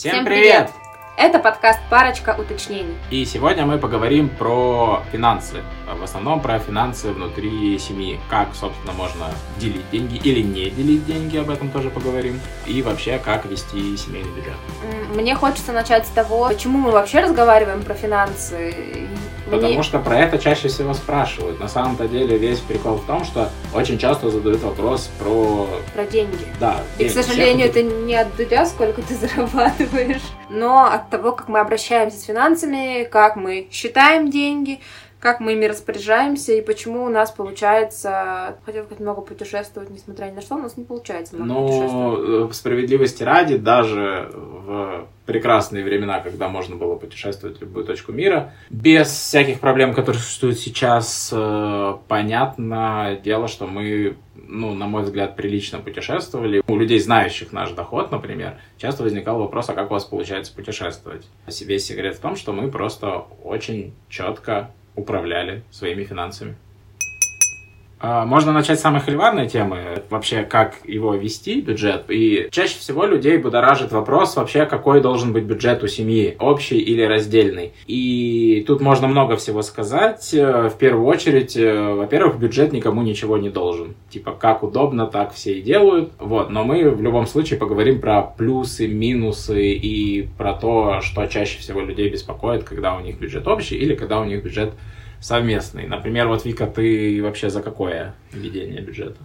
Всем привет! Это подкаст «Парочка уточнений». И сегодня мы поговорим про финансы. В основном про финансы внутри семьи. Как, собственно, можно делить деньги или не делить деньги, об этом тоже поговорим. И вообще, как вести семейный бюджет. Мне хочется начать с того, почему мы вообще разговариваем про финансы. Потому мне- что про это чаще всего спрашивают. На самом-то деле весь прикол в том, что очень часто задают вопрос про... Про деньги. Да, И, к деньги. сожалению, Всех- это не от дудя, сколько ты зарабатываешь, но от того, как мы обращаемся с финансами, как мы считаем деньги, как мы ими распоряжаемся и почему у нас получается, хотел сказать, много путешествовать, несмотря ни на что, у нас не получается много путешествовать. Ну, э, справедливости ради, даже в прекрасные времена, когда можно было путешествовать в любую точку мира, без всяких проблем, которые существуют сейчас, э, понятно дело, что мы, ну, на мой взгляд, прилично путешествовали. У людей, знающих наш доход, например, часто возникал вопрос, а как у вас получается путешествовать? Весь секрет в том, что мы просто очень четко управляли своими финансами. А, Можно начать с самой холиварной темы, вообще как его вести, бюджет. И чаще всего людей будоражит вопрос вообще, какой должен быть бюджет у семьи, общий или раздельный. И тут можно много всего сказать. Э, В первую очередь, э, во-первых, бюджет никому ничего не должен. Типа, как удобно, так все и делают. Вот, но мы в любом случае поговорим про плюсы, минусы и про то, что чаще всего людей беспокоит, когда у них бюджет общий или когда у них бюджет совместный. Например, вот Вика, ты вообще за какое ведение бюджета?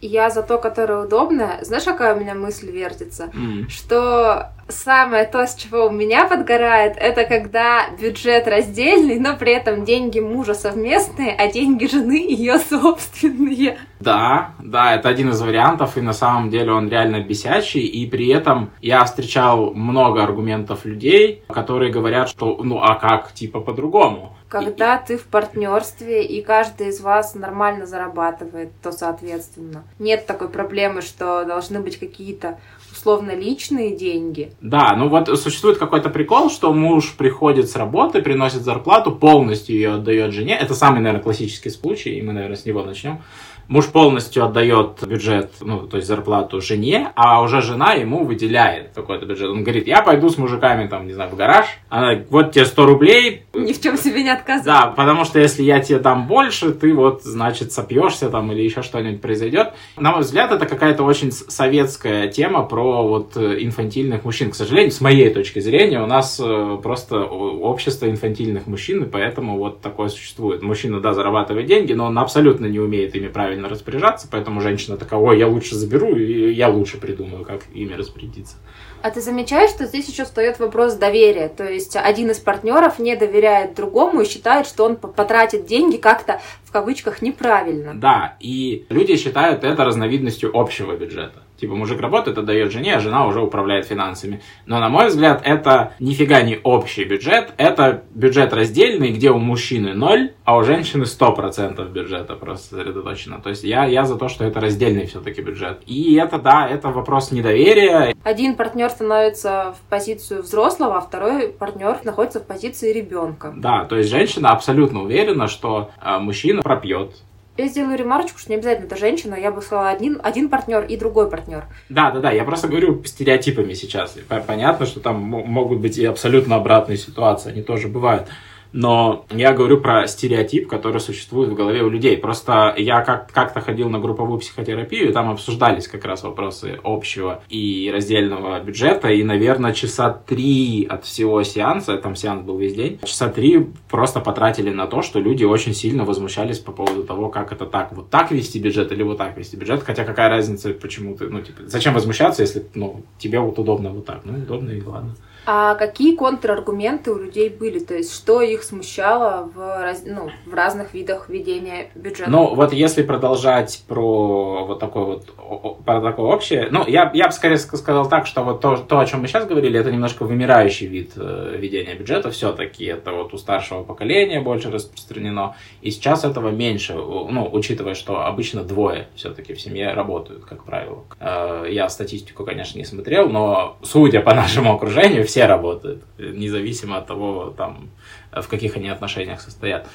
Я за то, которое удобно. Знаешь, какая у меня мысль вертится? М. что самое то, с чего у меня подгорает, это когда бюджет раздельный, но при этом деньги мужа совместные, а деньги жены ее собственные. Да, да, это один из вариантов, и на самом деле он реально бесячий, и при этом я встречал много аргументов людей, которые говорят, что ну а как, типа по-другому. Когда ты в партнерстве и каждый из вас нормально зарабатывает, то соответственно. Нет такой проблемы, что должны быть какие-то условно личные деньги. Да, ну вот существует какой-то прикол, что муж приходит с работы, приносит зарплату, полностью ее отдает жене. Это самый, наверное, классический случай, и мы, наверное, с него начнем. Муж полностью отдает бюджет, ну, то есть зарплату жене, а уже жена ему выделяет какой-то бюджет. Он говорит, я пойду с мужиками, там, не знаю, в гараж, она, вот тебе 100 рублей, Ни в чем себе не отказать. да, потому что если я тебе дам больше, ты вот, значит, сопьешься там или еще что-нибудь произойдет. На мой взгляд, это какая-то очень советская тема про вот э, инфантильных мужчин. К сожалению, с моей точки зрения, у нас э, просто общество инфантильных мужчин, и поэтому вот такое существует. Мужчина, да, зарабатывает деньги, но он абсолютно не умеет ими правильно распоряжаться, поэтому женщина такая, ой, я лучше заберу, и я лучше придумаю, как ими распорядиться. А ты замечаешь, что здесь еще встает вопрос доверия? То есть один из партнеров не доверяет другому и считает, что он по- потратит деньги как-то в кавычках неправильно. Да, и люди считают это разновидностью общего бюджета. Типа мужик работает, отдает жене, а жена уже управляет финансами. Но на мой взгляд, это нифига не общий бюджет, это бюджет раздельный, где у мужчины 0, а у женщины 100% бюджета просто сосредоточено. То есть я, я за то, что это раздельный все-таки бюджет. И это, да, это вопрос недоверия. Один партнер становится в позицию взрослого, а второй партнер находится в позиции ребенка. Да, то есть женщина абсолютно уверена, что э, мужчина пропьет, Я сделаю ремарочку, что не обязательно это женщина, я бы сказала один, один партнер и другой партнер. Да, да, да, я просто говорю стереотипами сейчас. Понятно, что там мо- могут быть и абсолютно обратные ситуации, они тоже бывают. Но я говорю про стереотип, который существует в голове у людей. Просто я как- как-то ходил на групповую психотерапию, и там обсуждались как раз вопросы общего и раздельного бюджета. И, наверное, часа три от всего сеанса, там сеанс был весь день, часа три просто потратили на то, что люди очень сильно возмущались по поводу того, как это так, вот так вести бюджет или вот так вести бюджет. Хотя какая разница, почему ты, ну, типа, зачем возмущаться, если, ну, тебе вот удобно вот так. Ну, удобно и ладно. А какие контраргументы у людей были? То есть, что их смущало в, раз- ну, в разных видах ведения бюджета? Ну, вот если продолжать про вот такое вот, про такое общее, ну, я, я бы скорее ск- сказал так, что вот то, то, о чем мы сейчас говорили, это немножко вымирающий вид э, ведения бюджета все-таки, это вот у старшего поколения больше распространено, и сейчас этого меньше, ну, учитывая, что обычно двое все-таки в семье работают, как правило. Э, я статистику, конечно, не смотрел, но судя по нашему окружению, все работают, независимо от того, там, в каких они отношениях состоят.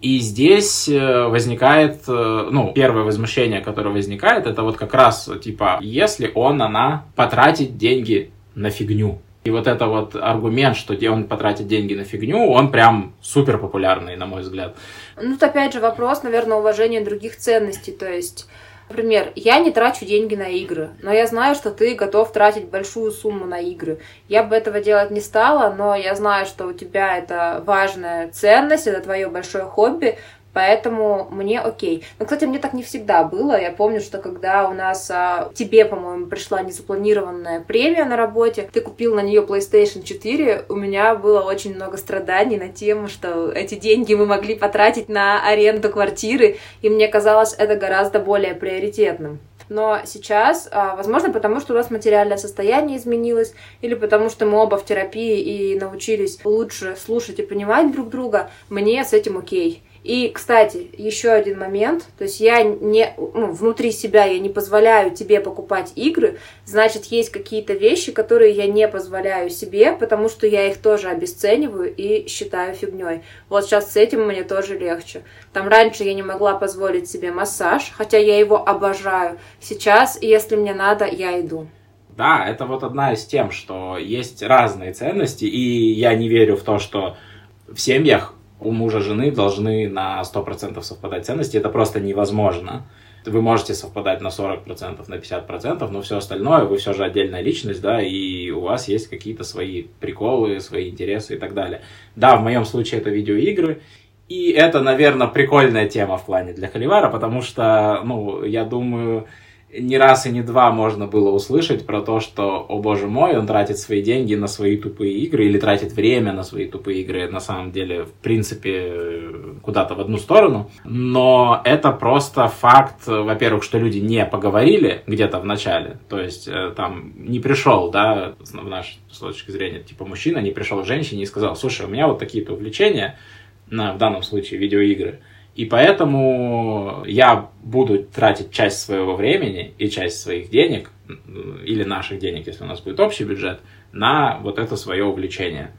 И здесь э, возникает, э, ну, первое возмущение, которое возникает, это вот как раз, типа, если он, она потратит деньги на фигню. И вот это вот аргумент, что он потратит деньги на фигню, он прям супер популярный, на мой взгляд. Ну, тут опять же вопрос, наверное, уважения других ценностей. То есть, например, я не трачу деньги на игры, но я знаю, что ты готов тратить большую сумму на игры. Я бы этого делать не стала, но я знаю, что у тебя это важная ценность, это твое большое хобби, Поэтому мне окей. Но, кстати, мне так не всегда было. Я помню, что когда у нас а, тебе, по-моему, пришла незапланированная премия на работе, ты купил на нее PlayStation 4, у меня было очень много страданий на тему, что эти деньги мы могли потратить на аренду квартиры, и мне казалось это гораздо более приоритетным. Но сейчас, а, возможно, потому что у нас материальное состояние изменилось, или потому что мы оба в терапии и научились лучше слушать и понимать друг друга, мне с этим окей. И, кстати, еще один момент, то есть я не, ну, внутри себя я не позволяю тебе покупать игры, значит, есть какие-то вещи, которые я не позволяю себе, потому что я их тоже обесцениваю и считаю фигней. Вот сейчас с этим мне тоже легче. Там раньше я не могла позволить себе массаж, хотя я его обожаю. Сейчас, если мне надо, я иду. Да, это вот одна из тем, что есть разные ценности, и я не верю в то, что в семьях у мужа жены должны на 100% совпадать ценности. Это просто невозможно. Вы можете совпадать на 40%, на 50%, но все остальное, вы все же отдельная личность, да, и у вас есть какие-то свои приколы, свои интересы и так далее. Да, в моем случае это видеоигры, и это, наверное, прикольная тема в плане для Холивара, потому что, ну, я думаю, не раз и не два можно было услышать про то, что, о боже мой, он тратит свои деньги на свои тупые игры или тратит время на свои тупые игры, на самом деле, в принципе, куда-то в одну сторону. Но это просто факт, во-первых, что люди не поговорили где-то в начале, то есть э, там не пришел, да, в нашей с точки зрения, типа мужчина не пришел к женщине и сказал, слушай, у меня вот такие-то увлечения, на, в данном случае видеоигры, и поэтому я буду тратить часть своего времени и часть своих денег, или наших денег, если у нас будет общий бюджет, на вот это свое увлечение.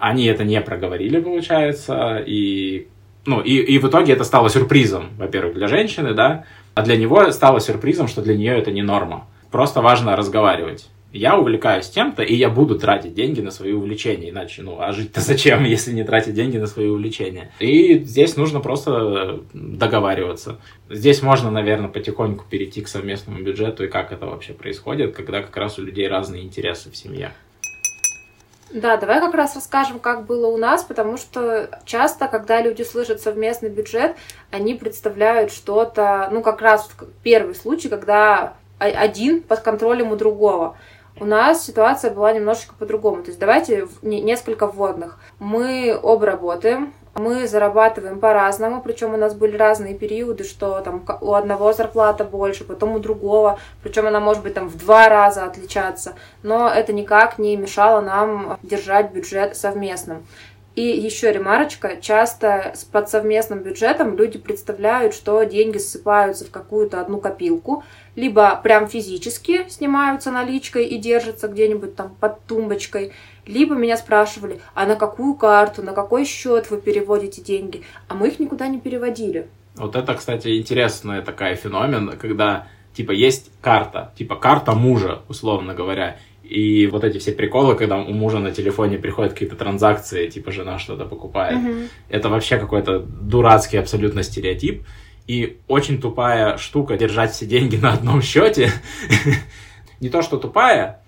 Они это не проговорили, получается, и, ну, и, и в итоге это стало сюрпризом, во-первых, для женщины, да, а для него стало сюрпризом, что для нее это не норма. Просто важно разговаривать я увлекаюсь тем-то, и я буду тратить деньги на свои увлечения. Иначе, ну, а жить-то зачем, если не тратить деньги на свои увлечения? И здесь нужно просто договариваться. Здесь можно, наверное, потихоньку перейти к совместному бюджету и как это вообще происходит, когда как раз у людей разные интересы в семье. Да, давай как раз расскажем, как было у нас, потому что часто, когда люди слышат совместный бюджет, они представляют что-то, ну, как раз первый случай, когда один под контролем у другого у нас ситуация была немножечко по-другому. То есть давайте несколько вводных. Мы оба работаем, мы зарабатываем по-разному, причем у нас были разные периоды, что там у одного зарплата больше, потом у другого, причем она может быть там в два раза отличаться, но это никак не мешало нам держать бюджет совместным. И еще ремарочка, часто под совместным бюджетом люди представляют, что деньги ссыпаются в какую-то одну копилку, либо прям физически снимаются наличкой и держатся где-нибудь там под тумбочкой, либо меня спрашивали, а на какую карту, на какой счет вы переводите деньги, а мы их никуда не переводили. Вот это, кстати, интересная такая феномен, когда типа есть карта, типа карта мужа, условно говоря, и вот эти все приколы, когда у мужа на телефоне приходят какие-то транзакции, типа жена что-то покупает, mm-hmm. это вообще какой-то дурацкий абсолютно стереотип. И очень тупая штука держать все деньги на одном счете. Не то, что тупая,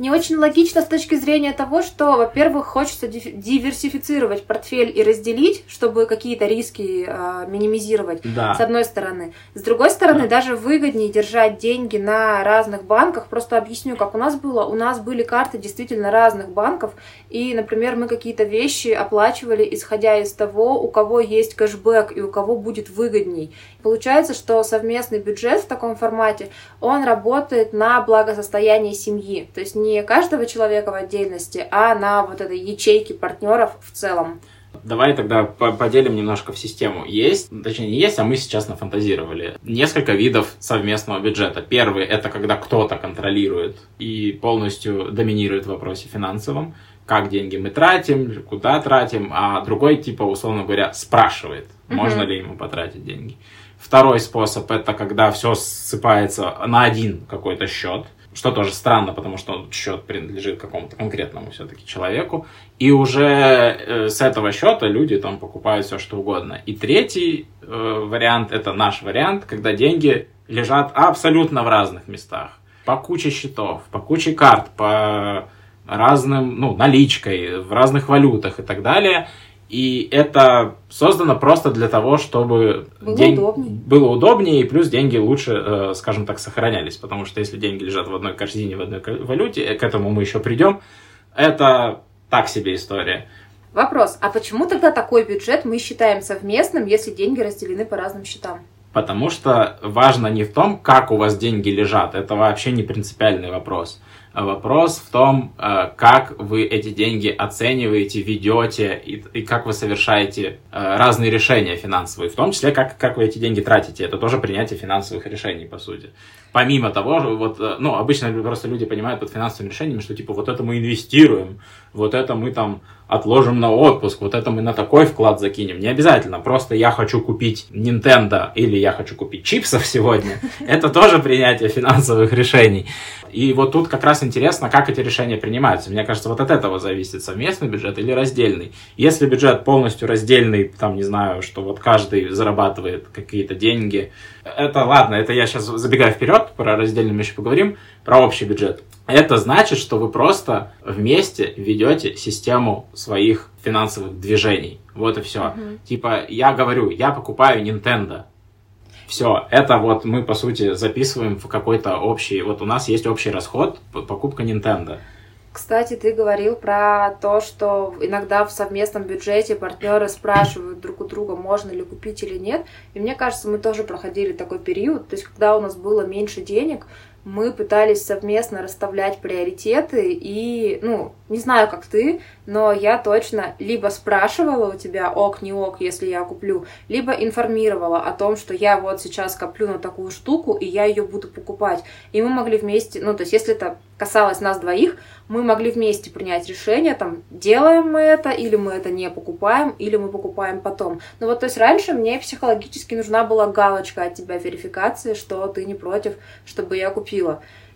не очень логично с точки зрения того, что, во-первых, хочется диверсифицировать портфель и разделить, чтобы какие-то риски э, минимизировать, да. с одной стороны. С другой стороны, да. даже выгоднее держать деньги на разных банках. Просто объясню, как у нас было. У нас были карты действительно разных банков, и, например, мы какие-то вещи оплачивали, исходя из того, у кого есть кэшбэк и у кого будет выгодней. Получается, что совместный бюджет в таком формате, он работает на благосостояние семьи. То есть не каждого человека в отдельности, а на вот этой ячейке партнеров в целом. Давай тогда поделим немножко в систему. Есть, точнее не есть, а мы сейчас нафантазировали. Несколько видов совместного бюджета. Первый – это когда кто-то контролирует и полностью доминирует в вопросе финансовом. Как деньги мы тратим, куда тратим. А другой, типа, условно говоря, спрашивает, можно ли ему потратить деньги. Второй способ – это когда все ссыпается на один какой-то счет – что тоже странно, потому что счет принадлежит какому-то конкретному все-таки человеку. И уже э, с этого счета люди там покупают все, что угодно. И третий э, вариант, это наш вариант, когда деньги лежат абсолютно в разных местах. По куче счетов, по куче карт, по разным, ну, наличкой, в разных валютах и так далее. И это создано просто для того, чтобы Было день... удобнее. было удобнее, и плюс деньги лучше, э, скажем так, сохранялись. Потому что если деньги лежат в одной корзине, в одной валюте, э, к этому мы еще придем, это так себе история. Вопрос, а почему тогда такой бюджет мы считаем совместным, если деньги разделены по разным счетам? Потому что важно не в том, как у вас деньги лежат, это вообще не принципиальный вопрос. А Вопрос в том, э, как вы эти деньги оцениваете, ведете и, и как вы совершаете э, разные решения финансовые, в том числе как, как вы эти деньги тратите. Это тоже принятие финансовых решений, по сути. Помимо того, вот, э, ну, обычно просто люди понимают под финансовыми решениями, что типа вот это мы инвестируем, вот это мы там отложим на отпуск, вот это мы на такой вклад закинем. Не обязательно, просто я хочу купить Nintendo или я хочу купить чипсов сегодня. Это тоже принятие финансовых решений. И вот тут как раз интересно, как эти решения принимаются. Мне кажется, вот от этого зависит совместный бюджет или раздельный. Если бюджет полностью раздельный, там, не знаю, что вот каждый зарабатывает какие-то деньги, это ладно, это я сейчас забегаю вперед, про раздельный мы еще поговорим, про общий бюджет. Это значит, что вы просто вместе ведете систему своих финансовых движений. Вот и все. Типа, я говорю, я покупаю Nintendo. Все, это вот мы, по сути, записываем в какой-то общий... Вот у нас есть общий расход, покупка Nintendo. Кстати, ты говорил про то, что иногда в совместном бюджете партнеры спрашивают друг у друга, можно ли купить или нет. И мне кажется, мы тоже проходили такой период. То есть, когда у нас было меньше денег, мы пытались совместно расставлять приоритеты и, ну, не знаю, как ты, но я точно либо спрашивала у тебя ок, не ок, если я куплю, либо информировала о том, что я вот сейчас коплю на такую штуку, и я ее буду покупать. И мы могли вместе, ну, то есть, если это касалось нас двоих, мы могли вместе принять решение, там, делаем мы это, или мы это не покупаем, или мы покупаем потом. Ну вот, то есть, раньше мне психологически нужна была галочка от тебя верификации, что ты не против, чтобы я купила.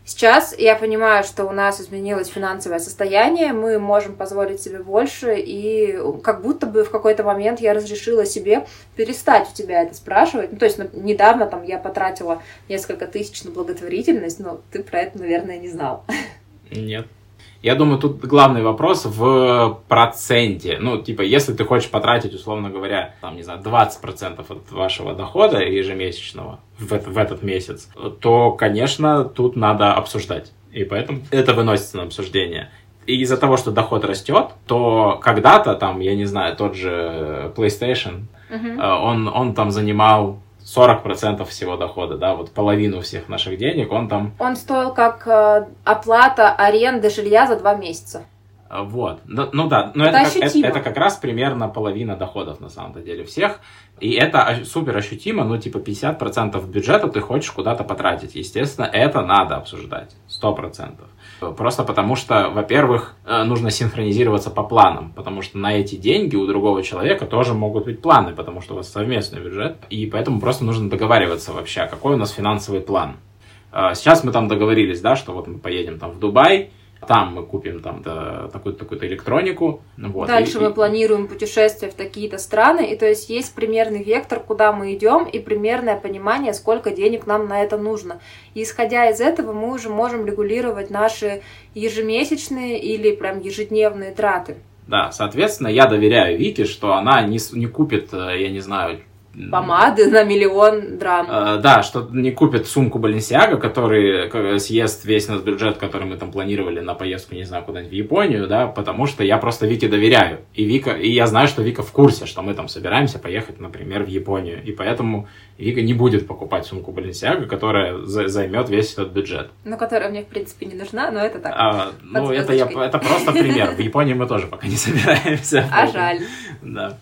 Сейчас я понимаю, что у нас изменилось финансовое состояние, мы можем позволить себе больше, и как будто бы в какой-то момент я разрешила себе перестать у тебя это спрашивать. Ну, то есть ну, недавно там я потратила несколько тысяч на благотворительность, но ты про это, наверное, не знал. Нет. Я думаю, тут главный вопрос в проценте. Ну, типа, если ты хочешь потратить, условно говоря, там, не знаю, 20% от вашего дохода ежемесячного в, в этот месяц, то, конечно, тут надо обсуждать. И поэтому это выносится на обсуждение. И из-за того, что доход растет, то когда-то там, я не знаю, тот же PlayStation, э, он, он там занимал 40% всего дохода, да, вот половину всех наших денег, он там Он стоил как э, оплата аренды жилья за два месяца. А, Вот. Ну, ну да, но это, Это как, это, это как раз примерно половина доходов на самом-то деле всех. И это супер ощутимо, ну типа 50% бюджета ты хочешь куда-то потратить. Естественно, это надо обсуждать. 100%. Просто потому что, во-первых, э, нужно синхронизироваться по планам, потому что на эти деньги у другого человека тоже могут быть планы, потому что у вас совместный бюджет, и поэтому просто нужно договариваться вообще, а какой у нас финансовый план. Э, Сейчас мы там договорились, да, что вот мы поедем там в Дубай, там мы купим там да, такую-то такую электронику. Вот, Дальше и- мы и- планируем путешествия в такие-то страны, и то есть есть примерный вектор, куда мы идем, и примерное понимание, сколько денег нам на это нужно. И исходя из этого мы уже можем регулировать наши ежемесячные или прям ежедневные траты. Да, соответственно, я доверяю Вике, что она не, не купит, э, я не знаю... Помады на миллион драм. э, да, что не купит сумку Баленсиага, который съест весь наш бюджет, который мы там планировали на поездку, не знаю, куда-нибудь в Японию, да, потому что я просто Вике доверяю. И Вика, и я знаю, что Вика в курсе, что мы там собираемся поехать, например, в Японию. И поэтому Вика не будет покупать сумку Баленсиага, которая за- займет весь этот бюджет. Ну, которая мне, в принципе, не нужна, но это так. А, ну, это, я, это просто пример. В Японии мы тоже пока не собираемся. А жаль. Да.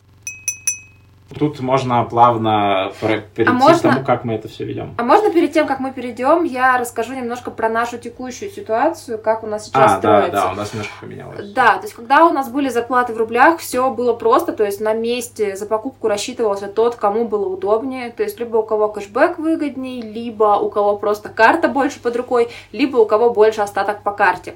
Тут можно плавно перейти а можно... к тому, как мы это все ведем. А можно перед тем, как мы перейдем, я расскажу немножко про нашу текущую ситуацию, как у нас сейчас а, строится. Да, да, у нас немножко поменялось. Да, то есть когда у нас были зарплаты в рублях, все было просто, то есть на месте за покупку рассчитывался тот, кому было удобнее, то есть либо у кого кэшбэк выгодней, либо у кого просто карта больше под рукой, либо у кого больше остаток по карте.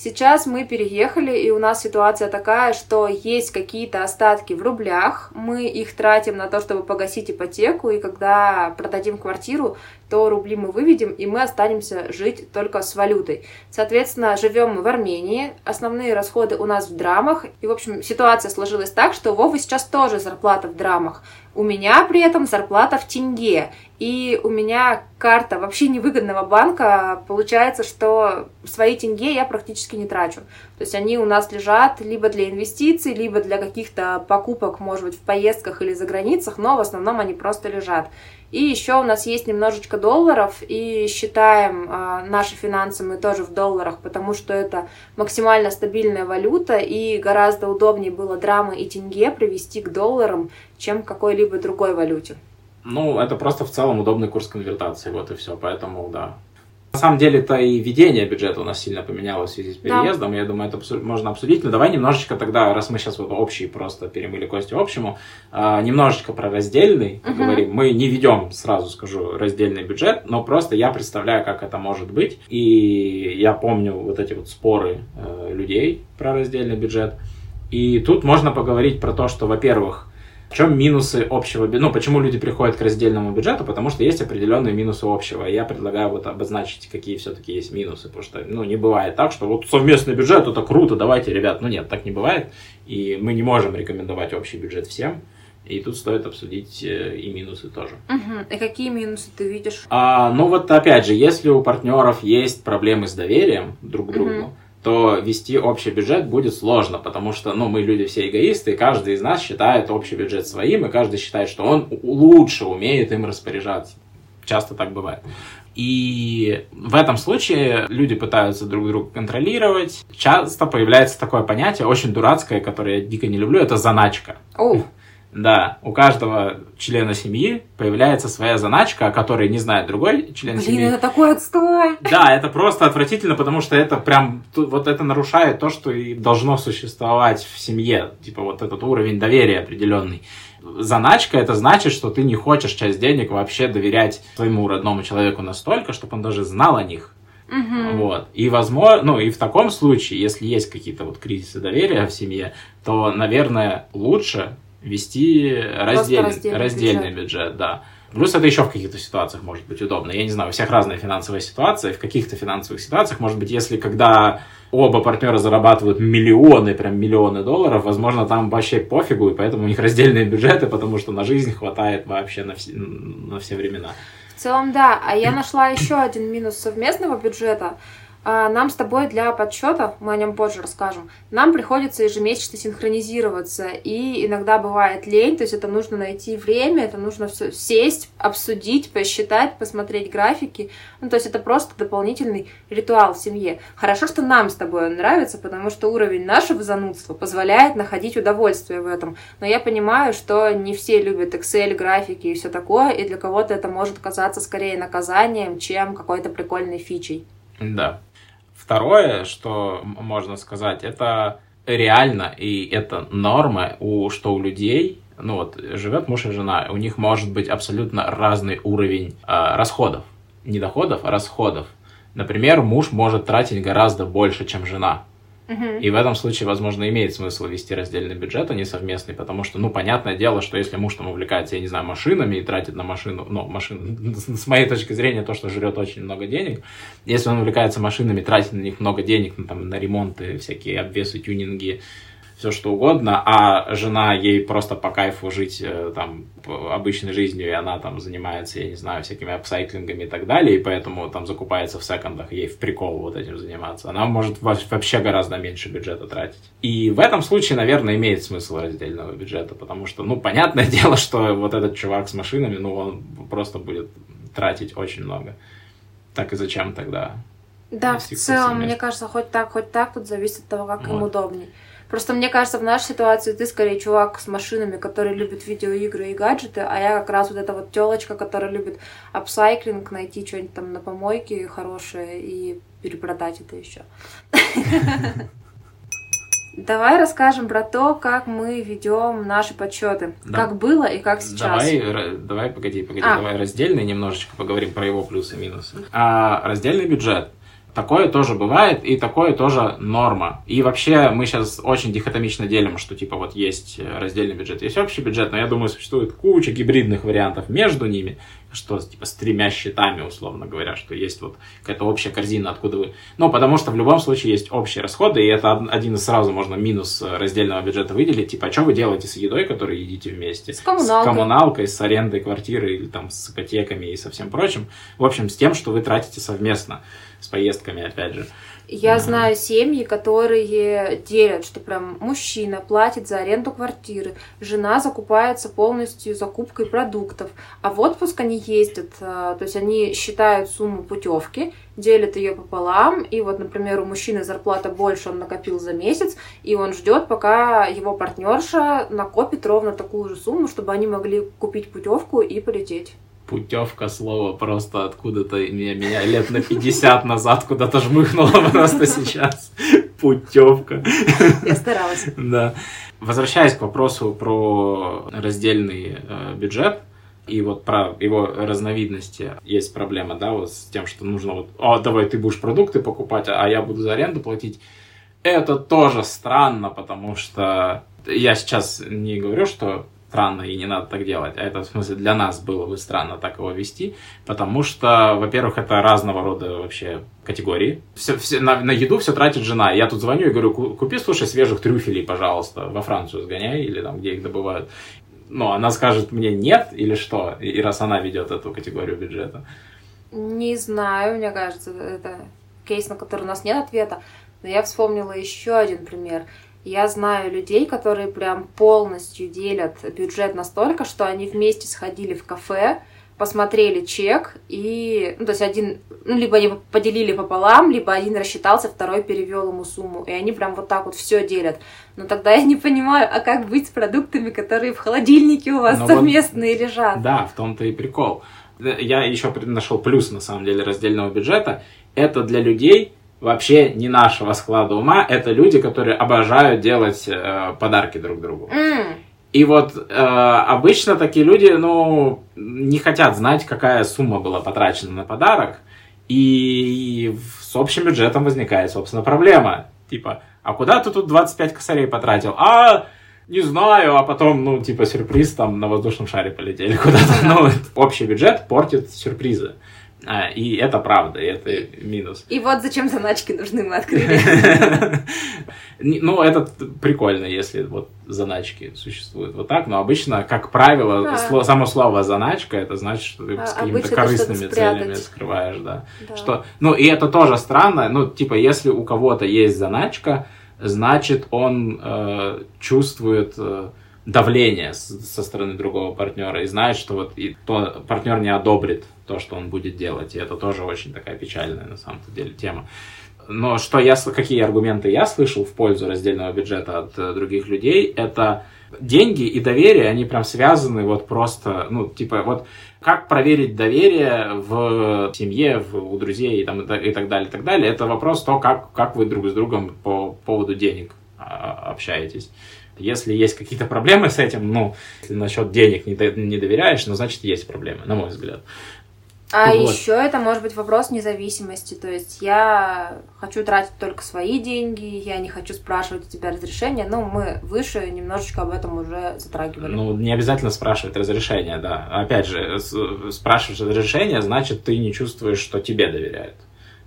Сейчас мы переехали, и у нас ситуация такая, что есть какие-то остатки в рублях, мы их тратим на то, чтобы погасить ипотеку, и когда продадим квартиру, то рубли мы выведем, и мы останемся жить только с валютой. Соответственно, живем мы в Армении, основные расходы у нас в драмах, и, в общем, ситуация сложилась так, что Вова сейчас тоже зарплата в драмах. У меня при этом зарплата в тенге, и у меня карта вообще невыгодного банка. Получается, что свои тенге я практически не трачу. То есть они у нас лежат либо для инвестиций, либо для каких-то покупок, может быть, в поездках или за границах, но в основном они просто лежат. И еще у нас есть немножечко долларов, и считаем э, наши финансы мы тоже в долларах, потому что это максимально стабильная валюта, и гораздо удобнее было драмы и тенге привести к долларам, чем к какой-либо другой валюте. Ну, это просто в целом удобный курс конвертации, вот и все, поэтому да. На самом деле, это и ведение бюджета у нас сильно поменялось в связи с переездом. Да. Я думаю, это можно обсудить. Но давай немножечко тогда, раз мы сейчас вот общий просто перемыли кости общему, э, немножечко про раздельный угу. поговорим. Мы не ведем, сразу скажу, раздельный бюджет, но просто я представляю, как это может быть. И я помню вот эти вот споры э, людей про раздельный бюджет. И тут можно поговорить про то, что, во-первых, в чем минусы общего бюджета? Ну, почему люди приходят к раздельному бюджету? Потому что есть определенные минусы общего. Я предлагаю вот обозначить, какие все-таки есть минусы. Потому что, ну, не бывает так, что вот совместный бюджет, это круто, давайте, ребят. Ну, нет, так не бывает. И мы не можем рекомендовать общий бюджет всем. И тут стоит обсудить э, и минусы тоже. Угу. И какие минусы ты видишь? А, ну вот опять же, если у партнеров есть проблемы с доверием друг к другу, угу то вести общий бюджет будет сложно, потому что, ну, мы люди все эгоисты, и каждый из нас считает общий бюджет своим, и каждый считает, что он лучше умеет им распоряжаться. Часто так бывает. И в этом случае люди пытаются друг друга контролировать. Часто появляется такое понятие, очень дурацкое, которое я дико не люблю, это заначка. Oh. Да, у каждого члена семьи появляется своя заначка, о которой не знает другой член Блин, семьи. Блин, это такой отстой! Да, это просто отвратительно, потому что это прям, вот это нарушает то, что и должно существовать в семье. Типа вот этот уровень доверия определенный. Заначка это значит, что ты не хочешь часть денег вообще доверять своему родному человеку настолько, чтобы он даже знал о них. Угу. Вот. И возможно, ну и в таком случае, если есть какие-то вот кризисы доверия в семье, то, наверное, лучше вести раздельный, раздельный, раздельный бюджет. бюджет, да. Плюс это еще в каких-то ситуациях может быть удобно. Я не знаю, у всех разная финансовая ситуация. В каких-то финансовых ситуациях, может быть, если когда оба партнера зарабатывают миллионы, прям миллионы долларов, возможно, там вообще пофигу, и поэтому у них раздельные бюджеты, потому что на жизнь хватает вообще на все, на все времена. В целом, да. А я нашла еще один минус совместного бюджета – нам с тобой для подсчета, мы о нем позже расскажем, нам приходится ежемесячно синхронизироваться, и иногда бывает лень, то есть это нужно найти время, это нужно все сесть, обсудить, посчитать, посмотреть графики, ну то есть это просто дополнительный ритуал в семье. Хорошо, что нам с тобой он нравится, потому что уровень нашего занудства позволяет находить удовольствие в этом, но я понимаю, что не все любят Excel, графики и все такое, и для кого-то это может казаться скорее наказанием, чем какой-то прикольной фичей. Да, Второе, что можно сказать, это реально, и это норма, у, что у людей, ну вот, живет муж и жена, у них может быть абсолютно разный уровень э, расходов. Не доходов, а расходов. Например, муж может тратить гораздо больше, чем жена. И в этом случае, возможно, имеет смысл вести раздельный бюджет, а не совместный, потому что, ну, понятное дело, что если муж там увлекается, я не знаю, машинами и тратит на машину, ну, машин, с моей точки зрения, то, что жрет очень много денег, если он увлекается машинами, тратит на них много денег, ну, там, на ремонты, всякие обвесы, тюнинги, все что угодно, а жена ей просто по кайфу жить э, там обычной жизнью, и она там занимается, я не знаю, всякими апсайклингами и так далее, и поэтому там закупается в секондах, ей в прикол вот этим заниматься. Она может вообще гораздо меньше бюджета тратить. И в этом случае, наверное, имеет смысл раздельного бюджета, потому что, ну, понятное дело, что вот этот чувак с машинами, ну, он просто будет тратить очень много. Так и зачем тогда Да, в целом, мне кажется, хоть так, хоть так, тут зависит от того, как вот. им удобней. Просто мне кажется, в нашей ситуации ты скорее чувак с машинами, который любит видеоигры и гаджеты, а я как раз вот эта вот телочка, которая любит апсайклинг, найти что-нибудь там на помойке хорошее и перепродать это еще. Давай расскажем про то, как мы ведем наши подсчеты. Да. Как было и как сейчас. Давай, давай, погоди, погоди, а. давай раздельный немножечко поговорим про его плюсы и минусы. А, раздельный бюджет. Такое тоже бывает, и такое тоже норма. И вообще мы сейчас очень дихотомично делим, что типа вот есть раздельный бюджет, есть общий бюджет, но я думаю, существует куча гибридных вариантов между ними, что типа с тремя счетами, условно говоря, что есть вот какая-то общая корзина, откуда вы... Ну, потому что в любом случае есть общие расходы, и это один из сразу можно минус раздельного бюджета выделить, типа, а что вы делаете с едой, которую едите вместе? С коммуналкой. С коммуналкой, с арендой квартиры или там с ипотеками и со всем прочим. В общем, с тем, что вы тратите совместно с поездками, опять же. Я mm. знаю семьи, которые делят, что прям мужчина платит за аренду квартиры, жена закупается полностью закупкой продуктов, а в отпуск они ездят, э, то есть они считают сумму путевки, делят ее пополам, и вот, например, у мужчины зарплата больше, он накопил за месяц, и он ждет, пока его партнерша накопит ровно такую же сумму, чтобы они могли купить путевку и полететь путевка слово просто откуда-то меня, меня лет на 50 назад куда-то жмыхнуло просто сейчас. Путевка. Я старалась. Да. Возвращаясь к вопросу про раздельный э, бюджет, и вот про его разновидности есть проблема, да, вот с тем, что нужно вот, о, давай ты будешь продукты покупать, а я буду за аренду платить. Это тоже странно, потому что я сейчас не говорю, что странно и не надо так делать. А это, в смысле, для нас было бы странно так его вести, потому что, во-первых, это разного рода вообще категории. Все, все, на, на еду все тратит жена. Я тут звоню и говорю, купи, слушай, свежих трюфелей, пожалуйста, во Францию сгоняй или там, где их добывают. Ну, она скажет мне нет или что, и раз она ведет эту категорию бюджета. Не знаю, мне кажется, это кейс, на который у нас нет ответа. Но я вспомнила еще один пример. Я знаю людей, которые прям полностью делят бюджет настолько, что они вместе сходили в кафе, посмотрели чек и, ну, то есть один, ну, либо они поделили пополам, либо один рассчитался, второй перевел ему сумму, и они прям вот так вот все делят. Но тогда я не понимаю, а как быть с продуктами, которые в холодильнике у вас Но ну совместные вот, лежат? Да, в том-то и прикол. Я еще нашел плюс, на самом деле, раздельного бюджета. Это для людей, вообще не нашего склада ума. Это люди, которые обожают делать э, подарки друг другу. Mm. И вот э, обычно такие люди, ну, не хотят знать, какая сумма была потрачена на подарок. И с общим бюджетом возникает, собственно, проблема. Типа, а куда ты тут 25 косарей потратил? А, не знаю, а потом, ну, типа, сюрприз там на воздушном шаре полетели куда-то. Ну, общий бюджет портит сюрпризы. А, и это правда, и это минус. И вот зачем заначки нужны, мы открыли. Ну, это прикольно, если вот заначки существуют вот так, но обычно, как правило, само слово заначка, это значит, что ты с какими-то корыстными целями скрываешь, да. Что, ну, и это тоже странно, ну, типа, если у кого-то есть заначка, значит, он э, чувствует... Давление со стороны другого партнера и знает, что вот и то партнер не одобрит то, что он будет делать. И это тоже очень такая печальная на самом деле тема. Но что я, какие аргументы я слышал в пользу раздельного бюджета от э, других людей, это деньги и доверие, они прям связаны вот просто, ну, типа, вот как проверить доверие в семье, в, у друзей и, там, и так далее, и так далее. Это вопрос то, как, как вы друг с другом по поводу денег а, общаетесь. Если есть какие-то проблемы с этим, ну, если насчет денег не, не доверяешь, ну, значит, есть проблемы, на мой взгляд. А вот. еще это может быть вопрос независимости. То есть я хочу тратить только свои деньги, я не хочу спрашивать у тебя разрешения. Ну, мы выше немножечко об этом уже затрагивали. Ну, не обязательно спрашивать разрешения, да. Опять же, спрашиваешь разрешение, значит, ты не чувствуешь, что тебе доверяют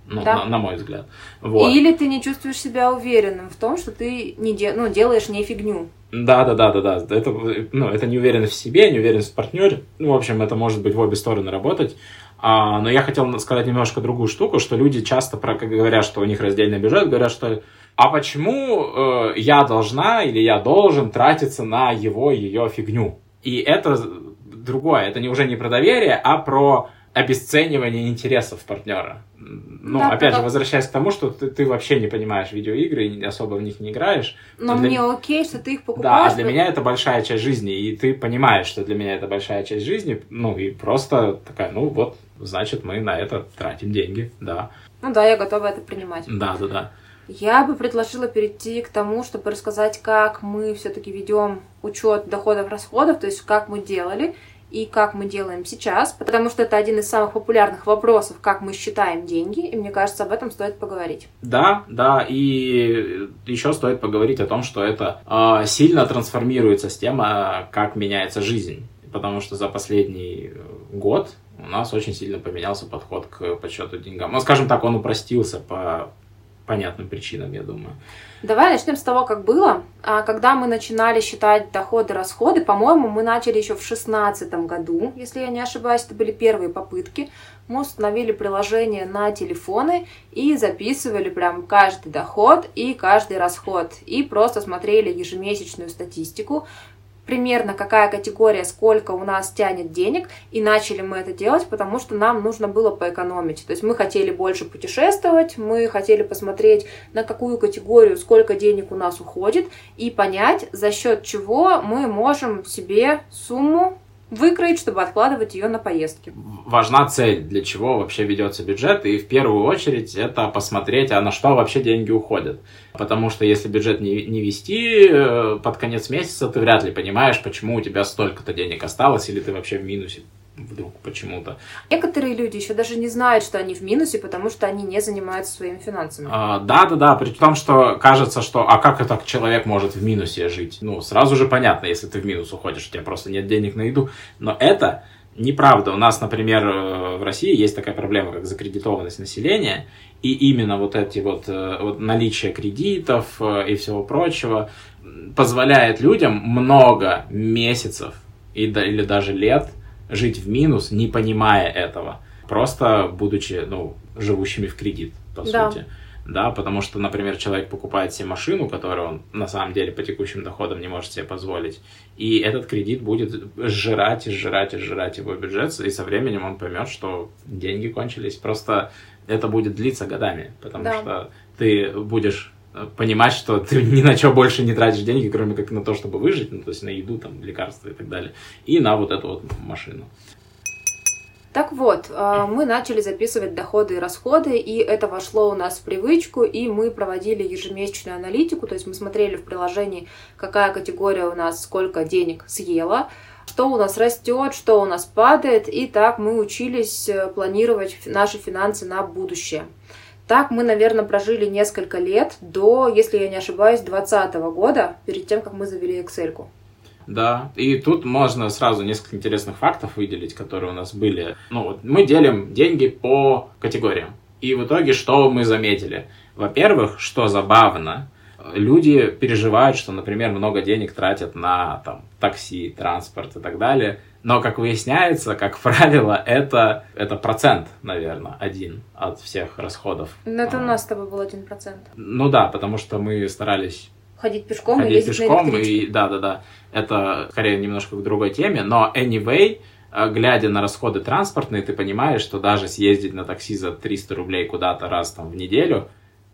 ну, да. на, на мой взгляд. Вот. Или ты не чувствуешь себя уверенным в том, что ты не де, ну, делаешь не фигню. Да, да, да, да, да. Это, ну, это неуверенность в себе, неуверенность в партнере. Ну, в общем, это может быть в обе стороны работать. А, но я хотел сказать немножко другую штуку, что люди часто, про, как говорят, что у них раздельный бюджет, говорят, что а почему э, я должна или я должен тратиться на его, ее фигню? И это другое, это не уже не про доверие, а про обесценивание интересов партнера. Ну, Да, опять же, потом- возвращаясь к тому, что ты, ты вообще не понимаешь видеоигры и особо в них не играешь. Но для- мне окей, что ты их Да, покупаешь. а для меня это большая часть жизни, и ты понимаешь, что для меня это большая часть жизни, ну, и просто такая, ну, вот, значит, мы на это тратим деньги, да. Ну да, я готова это принимать. Да, да, да. Я бы предложила перейти к тому, чтобы рассказать, как мы все-таки ведем учет доходов-расходов, то есть как мы делали и как мы делаем сейчас, потому что это один из самых популярных вопросов, как мы считаем деньги, и мне кажется, об этом стоит поговорить. Да, да, и еще стоит поговорить о том, что это э, сильно трансформируется с тем, а, как меняется жизнь. Потому что за последний год у нас очень сильно поменялся подход к подсчету деньгам. Ну, скажем так, он упростился по понятным причинам, я думаю. Давай начнем с того, как было. А, Когда мы начинали считать доходы-расходы, по-моему, мы начали еще в 2016 году, если я не ошибаюсь, это были первые попытки. Мы установили приложение на телефоны и записывали прям каждый доход и каждый расход. И просто смотрели ежемесячную статистику, примерно какая категория, сколько у нас тянет денег, и начали мы это делать, потому что нам нужно было поэкономить. То есть мы хотели больше путешествовать, мы хотели посмотреть, на какую категорию сколько денег у нас уходит, и понять, за счет чего мы можем себе сумму выкроить, чтобы откладывать ее на поездки. Важна цель, для чего вообще ведется бюджет, и в первую очередь это посмотреть, а на что вообще деньги уходят. Потому что если бюджет не, не вести, э, под конец месяца ты вряд ли понимаешь, почему у тебя столько-то денег осталось, или ты вообще в минусе вдруг почему-то. Некоторые люди еще даже не знают, что они в минусе, потому что они не занимаются своими финансами. А, Да, да, да, при том, что кажется, что а как это человек может в минусе жить? Ну, сразу же понятно, если ты в минус уходишь, у тебя просто нет денег на еду. Но это неправда. У нас, например, э, в России есть такая проблема, как закредитованность населения, и именно вот эти вот, э, вот наличие кредитов э, и всего прочего позволяет людям много месяцев и, или даже лет жить в минус, не понимая этого, просто будучи, ну, живущими в кредит, по Да. сути. Да, потому что, например, человек покупает себе машину, которую он на самом деле по текущим доходам не может себе позволить, и этот кредит будет сжирать и сжирать и сжирать его бюджет, и со временем он поймет, что деньги кончились. Просто это будет длиться годами, потому Да. что ты будешь понимать, что ты ни на что больше не тратишь деньги, кроме как на то, чтобы выжить, ну, то есть на еду, там, лекарства и так далее, и на вот эту вот машину. Так вот, э, мы начали записывать доходы и расходы, и это вошло у нас в привычку, и мы проводили ежемесячную аналитику, то есть мы смотрели в приложении, какая категория у нас сколько денег съела, что у нас растет, что у нас падает, и так мы учились э, планировать наши финансы на будущее. Так мы, наверное, прожили несколько лет до, если я не ошибаюсь, 2020 года, перед тем, как мы завели Excel. -ку. Да, и тут можно сразу несколько интересных фактов выделить, которые у нас были. Ну, вот мы делим деньги по категориям. И в итоге что мы заметили? Во-первых, что забавно, люди переживают, что, например, много денег тратят на там, такси, транспорт и так далее. Но, как выясняется, как правило, это, это процент, наверное, один от всех расходов. Ну, это у А, нас с тобой был 1%. Ну да, потому что мы старались Ходить пешком и ходить ездить на пешком, электричке. и да, да, да, это скорее немножко к другой теме, но anyway, э, глядя на расходы транспортные, ты понимаешь, что даже съездить на такси за 300 рублей куда-то раз там в неделю,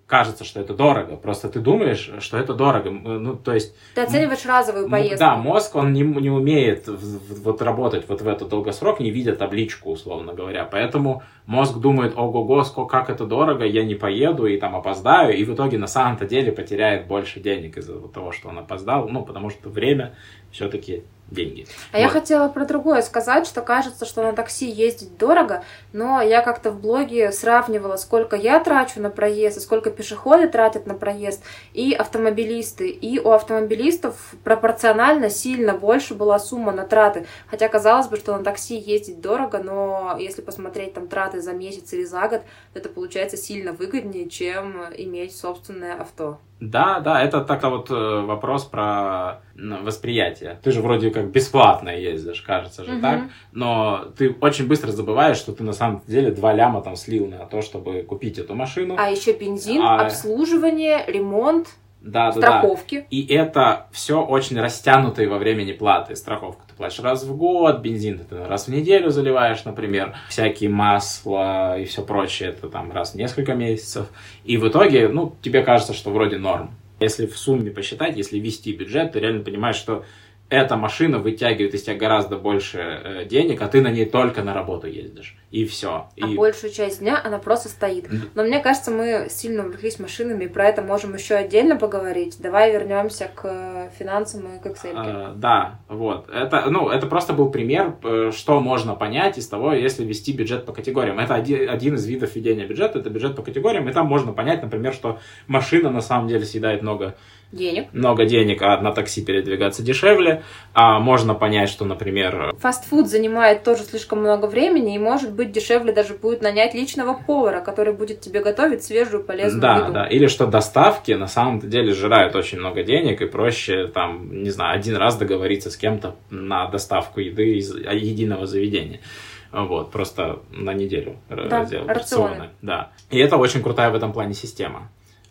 кажется, что это дорого, просто ты думаешь, что это дорого, ну, то есть Ты оцениваешь разовую поездку. Да, мозг, он не, не умеет в- в- вот работать вот в этот долгосрок, не видя табличку, условно говоря. Поэтому мозг думает, ого-го, сколько, как это дорого, я не поеду и там опоздаю, и в итоге на самом-то деле потеряет больше денег из-за того, что он опоздал, ну, потому что время все-таки деньги. А я Вот. хотела про другое сказать, что кажется, что на такси ездить дорого, но я как-то в блоге сравнивала, сколько я трачу на проезд, и сколько пешеходы тратят на проезд, и автомобилисты. И у автомобилистов пропорционально сильно больше была сумма на траты. Хотя казалось бы, что на такси ездить дорого, но если посмотреть там траты за месяц или за год, это получается сильно выгоднее, чем иметь собственное авто. Да, да, это такой вот э, вопрос про восприятие. Ты же вроде как бесплатно ездишь, кажется же Мгм. так, но ты очень быстро забываешь, что ты на самом деле два ляма там слил на то, чтобы купить эту машину. А еще бензин, А- обслуживание, ремонт. да, страховки. Да, да. И это все очень растянутые во времени платы. Страховка ты платишь раз в год, бензин ты раз в неделю заливаешь, например, всякие масла и все прочее, это там раз в несколько месяцев. И в итоге, ну, тебе кажется, что вроде норм. Если в сумме посчитать, если вести бюджет, ты реально понимаешь, что эта машина вытягивает из тебя гораздо больше э, денег, а ты на ней только на работу ездишь. И все. А и... большую часть дня она просто стоит. Но мне кажется, мы сильно увлеклись машинами, и про это можем еще отдельно поговорить. Давай вернемся к финансам и к Excel. А, да, вот. Это, ну, это просто был пример, э, что можно понять из того, если вести бюджет по категориям. Это один, один из видов ведения бюджета, это бюджет по категориям, и там можно понять, например, что машина на самом деле съедает много денег. Много денег, а на такси передвигаться дешевле. А можно понять, что, например... Фастфуд занимает тоже слишком много времени, и, может быть, дешевле даже будет нанять личного повара, который будет тебе готовить свежую, полезную да, еду. Да, Или что доставки на самом деле жирают очень много денег, и проще, там, не знаю, один раз договориться с кем-то на доставку еды из единого заведения. Вот, просто на неделю да, рационы. рационы. Да. И это очень крутая в этом плане система.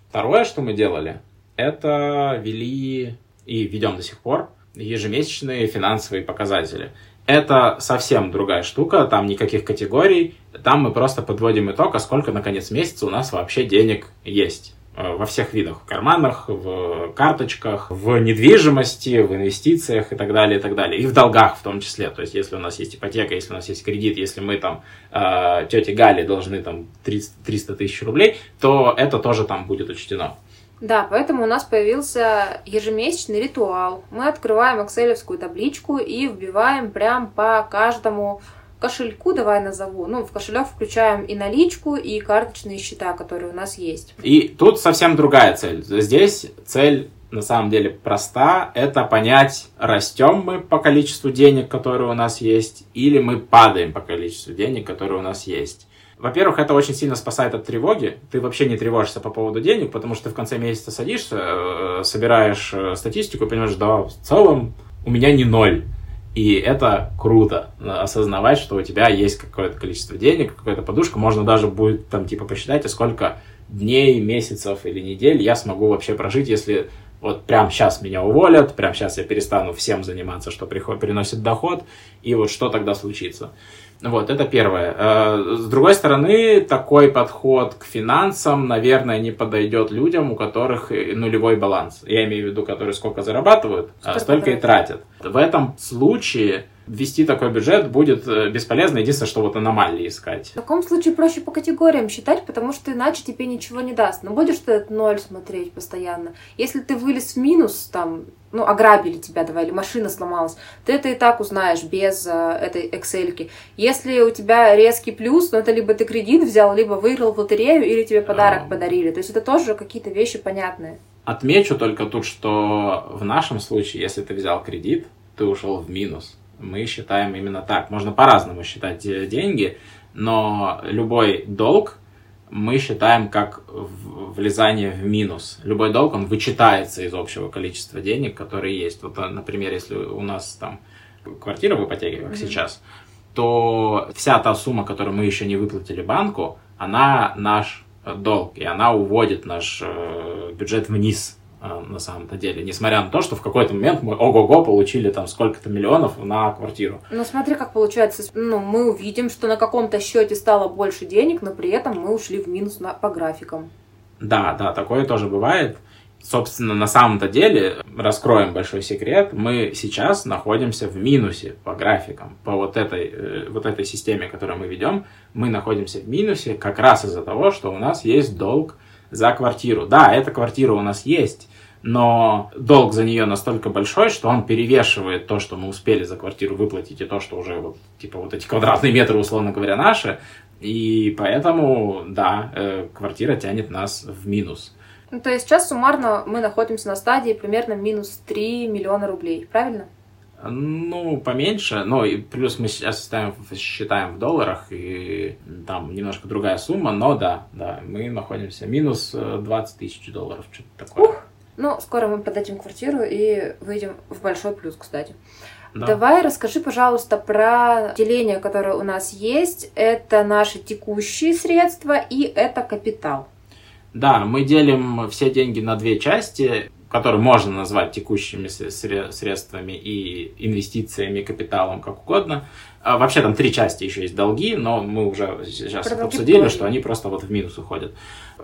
Второе, что мы делали, это вели и ведем до сих пор ежемесячные финансовые показатели. Это совсем другая штука, там никаких категорий, там мы просто подводим итог, а сколько на конец месяца у нас вообще денег есть э, во всех видах, в карманах, в карточках, в недвижимости, в инвестициях и так далее, и так далее. И в долгах в том числе. То есть, если у нас есть ипотека, если у нас есть кредит, если мы там э, тете Гали должны там 300 тысяч рублей, то это тоже там будет учтено. Да, поэтому у нас появился ежемесячный ритуал. Мы открываем экселевскую табличку и вбиваем прям по каждому кошельку, давай назову. Ну, в кошелек включаем и наличку, и карточные счета, которые у нас есть. И тут совсем другая цель. Здесь цель на самом деле проста. Это понять, растем мы по количеству денег, которые у нас есть, или мы падаем по количеству денег, которые у нас есть. Во-первых, это очень сильно спасает от тревоги. Ты вообще не тревожишься по поводу денег, потому что ты в конце месяца садишься, э, собираешь э, статистику и понимаешь, да, в целом у меня не ноль. И это круто, э, осознавать, что у тебя есть какое-то количество денег, какая-то подушка. Можно даже будет там типа посчитать, а сколько дней, месяцев или недель я смогу вообще прожить, если вот прямо сейчас меня уволят, прямо сейчас я перестану всем заниматься, что приносит доход, и вот что тогда случится. Вот, это первое. Э, с другой стороны, такой подход к финансам, наверное, не подойдет людям, у которых нулевой баланс. Я имею в виду, которые сколько зарабатывают, а столько, столько и тратят. В этом случае ввести такой бюджет будет э, бесполезно. Единственное, что вот аномалии искать. В таком случае проще по категориям считать, потому что иначе тебе ничего не даст. Но будешь ты этот ноль смотреть постоянно. Если ты вылез в минус, там, ну, ограбили тебя, давай, или машина сломалась, ты это и так узнаешь без э, этой Excel. -ки. Если у тебя резкий плюс, ну, это либо ты кредит взял, либо выиграл в лотерею, или тебе подарок а... подарили. То есть это тоже какие-то вещи понятные. Отмечу только тут, что в нашем случае, если ты взял кредит, ты ушел в минус мы считаем именно так. Можно по-разному считать деньги, но любой долг мы считаем как влезание в минус. Любой долг, он вычитается из общего количества денег, которые есть. Вот, например, если у нас там квартира в ипотеке, как mm-hmm. сейчас, то вся та сумма, которую мы еще не выплатили банку, она наш долг, и она уводит наш э, бюджет вниз. А, на самом-то деле, несмотря на то, что в какой-то момент мы ого-го получили там сколько-то миллионов на квартиру. Ну смотри, как получается, ну мы увидим, что на каком-то счете стало больше денег, но при этом мы ушли в минус на, по графикам. Да, да, такое тоже бывает. Собственно, на самом-то деле, раскроем большой секрет, мы сейчас находимся в минусе по графикам. По вот этой, э, вот этой системе, которую мы ведем, мы находимся в минусе как раз из-за того, что у нас есть долг за квартиру. Да, эта квартира у нас есть, но долг за нее настолько большой, что он перевешивает то, что мы успели за квартиру выплатить, и то, что уже вот, типа вот эти квадратные метры, условно говоря, наши. И поэтому, да, э, квартира тянет нас в минус. Ну, то есть сейчас суммарно мы находимся на стадии примерно минус 3 миллиона рублей, правильно? Ну, поменьше, но и плюс мы сейчас ставим, считаем в долларах, и там немножко другая сумма, но да, да, мы находимся минус 20 э, тысяч долларов, что-то такое. Ух! Ну, скоро мы продадим квартиру и выйдем в большой плюс, кстати. Да. Давай расскажи, пожалуйста, про деление, которое у нас есть. Это наши текущие средства и это капитал. Да, мы делим все деньги на две части, которые можно назвать текущими средствами и инвестициями, капиталом, как угодно. А вообще там три части еще есть долги, но мы уже сейчас Про обсудили, что они просто вот в минус уходят.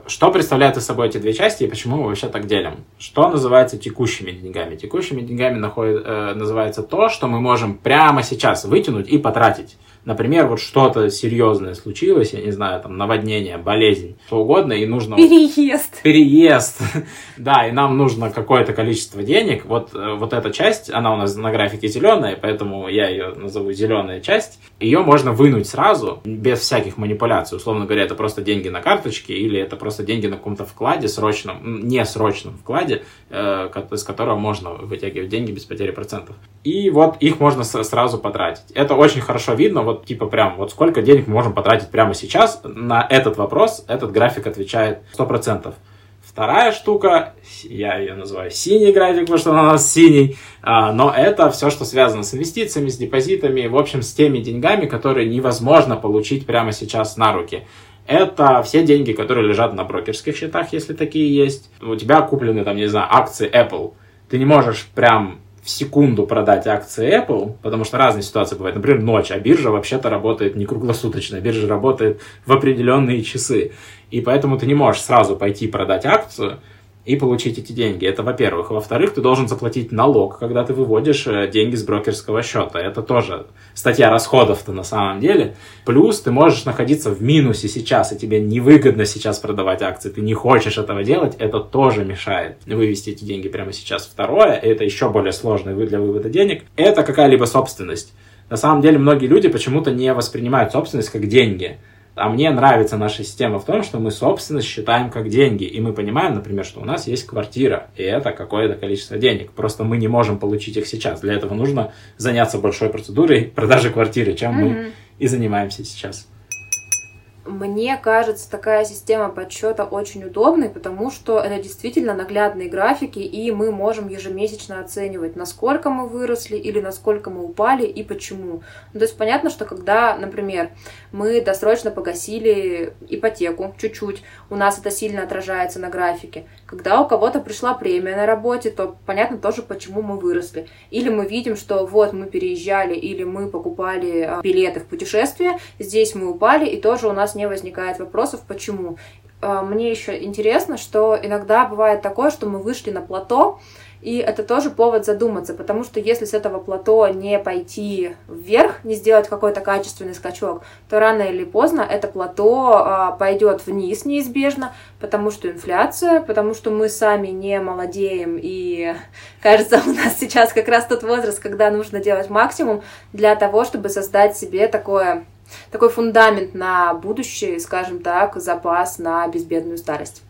Что представляют из собой эти две части и почему мы вообще так делим? Что называется текущими деньгами? Текущими деньгами находит, э, называется то, что мы можем прямо сейчас вытянуть и потратить например, вот что-то серьезное случилось, я не знаю, там, наводнение, болезнь, что угодно, и нужно... Переезд. Переезд. да, и нам нужно какое-то количество денег. Вот, э, вот эта часть, она у нас на графике зеленая, поэтому я ее назову зеленая часть. Ее можно вынуть сразу, без всяких манипуляций. Условно говоря, это просто деньги на карточке, или это просто деньги на каком-то вкладе срочном, не срочном вкладе, э, из которого можно вытягивать деньги без потери процентов. И вот их можно сразу потратить. Это очень хорошо видно, вот типа прям, вот сколько денег мы можем потратить прямо сейчас, на этот вопрос этот график отвечает 100%. Вторая штука, я ее называю синий график, потому что он у нас синий, а, но это все, что связано с инвестициями, с депозитами, в общем, с теми деньгами, которые невозможно получить прямо сейчас на руки. Это все деньги, которые лежат на брокерских счетах, если такие есть. У тебя куплены, там, не знаю, акции Apple. Ты не можешь прям в секунду продать акции Apple, потому что разные ситуации бывают. Например, ночь, а биржа вообще-то работает не круглосуточно, биржа работает в определенные часы. И поэтому ты не можешь сразу пойти продать акцию, и получить эти деньги. Это во-первых. Во-вторых, ты должен заплатить налог, когда ты выводишь э, деньги с брокерского счета. Это тоже статья расходов-то на самом деле. Плюс ты можешь находиться в минусе сейчас, и тебе невыгодно сейчас продавать акции, ты не хочешь этого делать, это тоже мешает вывести эти деньги прямо сейчас. Второе, это еще более сложный для вывода денег, это какая-либо собственность. На самом деле многие люди почему-то не воспринимают собственность как деньги. А мне нравится наша система в том, что мы собственность считаем как деньги. И мы понимаем, например, что у нас есть квартира, и это какое-то количество денег. Просто мы не можем получить их сейчас. Для этого нужно заняться большой процедурой продажи квартиры, чем mm-hmm. мы и занимаемся сейчас. Мне кажется, такая система подсчета очень удобной, потому что это действительно наглядные графики, и мы можем ежемесячно оценивать, насколько мы выросли или насколько мы упали и почему. Ну, то есть понятно, что когда, например, мы досрочно погасили ипотеку чуть-чуть, у нас это сильно отражается на графике. Когда у кого-то пришла премия на работе, то понятно тоже, почему мы выросли. Или мы видим, что вот мы переезжали, или мы покупали а, билеты в путешествие, здесь мы упали, и тоже у нас не возникает вопросов, почему. А, мне еще интересно, что иногда бывает такое, что мы вышли на плато, и это тоже повод задуматься, потому что если с этого плато не пойти вверх, не сделать какой-то качественный скачок, то рано или поздно это плато а, пойдет вниз неизбежно, потому что инфляция, потому что мы сами не молодеем, и кажется, у нас сейчас как раз тот возраст, когда нужно делать максимум для того, чтобы создать себе такое такой фундамент на будущее, скажем так, запас на безбедную старость.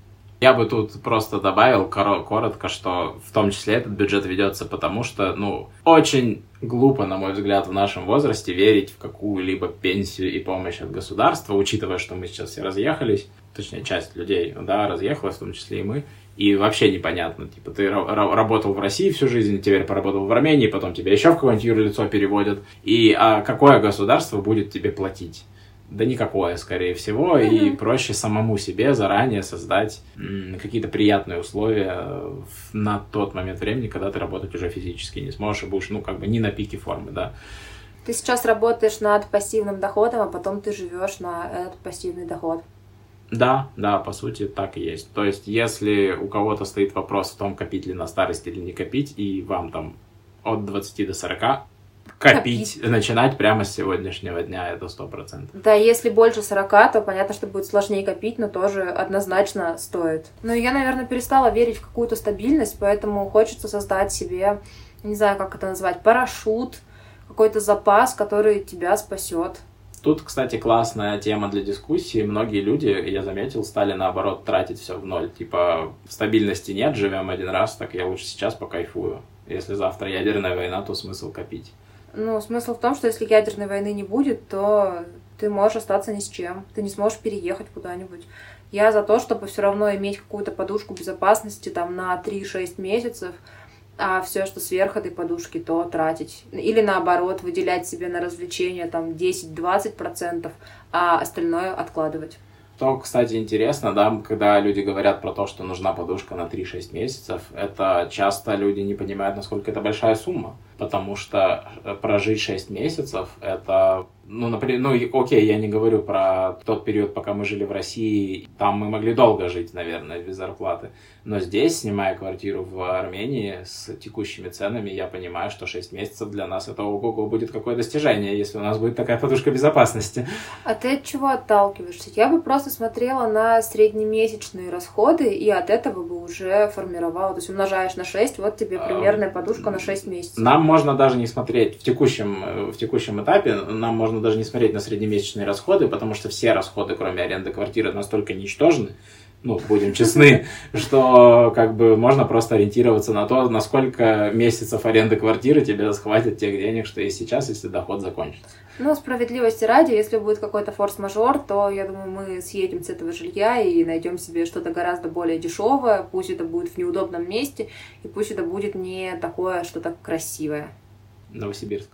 Я бы тут просто добавил коротко, что в том числе этот бюджет ведется потому, что, ну, очень глупо, на мой взгляд, в нашем возрасте верить в какую-либо пенсию и помощь от государства, учитывая, что мы сейчас все разъехались, точнее, часть людей, да, разъехалась, в том числе и мы, и вообще непонятно, типа, ты работал в России всю жизнь, теперь поработал в Армении, потом тебя еще в какое-нибудь юрлицо переводят, и а какое государство будет тебе платить? Да никакое, скорее всего, mm-hmm. и проще самому себе заранее создать какие-то приятные условия на тот момент времени, когда ты работать уже физически не сможешь и будешь, ну, как бы не на пике формы, да. Ты сейчас работаешь над пассивным доходом, а потом ты живешь на этот пассивный доход. Да, да, по сути так и есть. То есть, если у кого-то стоит вопрос в том, копить ли на старость или не копить, и вам там от 20 до 40 копить, копить. начинать прямо с сегодняшнего дня, это сто процентов. Да, если больше 40, то понятно, что будет сложнее копить, но тоже однозначно стоит. Но я, наверное, перестала верить в какую-то стабильность, поэтому хочется создать себе, не знаю, как это назвать, парашют, какой-то запас, который тебя спасет. Тут, кстати, классная тема для дискуссии. Многие люди, я заметил, стали наоборот тратить все в ноль. Типа, стабильности нет, живем один раз, так я лучше сейчас покайфую. Если завтра ядерная война, то смысл копить. Ну, смысл в том, что если ядерной войны не будет, то ты можешь остаться ни с чем. Ты не сможешь переехать куда-нибудь. Я за то, чтобы все равно иметь какую-то подушку безопасности там на 3-6 месяцев, а все, что сверх этой подушки, то тратить. Или наоборот, выделять себе на развлечения там 10-20%, а остальное откладывать. Что, кстати, интересно, да, когда люди говорят про то, что нужна подушка на 3-6 месяцев, это часто люди не понимают, насколько это большая сумма. Потому что э, прожить 6 месяцев это ну, например, ну, окей, я не говорю про тот период, пока мы жили в России, там мы могли долго жить, наверное, без зарплаты. Но здесь, снимая квартиру в Армении с текущими ценами, я понимаю, что 6 месяцев для нас это ого-го будет какое достижение, если у нас будет такая подушка безопасности. А ты от чего отталкиваешься? Я бы просто смотрела на среднемесячные расходы и от этого бы уже формировала. То есть умножаешь на 6, вот тебе а, примерная подушка на 6 месяцев. Нам можно даже не смотреть в текущем, в текущем этапе, нам можно даже не смотреть на среднемесячные расходы, потому что все расходы, кроме аренды квартиры, настолько ничтожны, ну, будем честны, что как бы можно просто ориентироваться на то, насколько месяцев аренды квартиры тебе схватит тех денег, что есть сейчас, если доход закончится. Ну, справедливости ради, если будет какой-то форс-мажор, то, я думаю, мы съедем с этого жилья и найдем себе что-то гораздо более дешевое, пусть это будет в неудобном месте, и пусть это будет не такое что-то красивое. Новосибирск.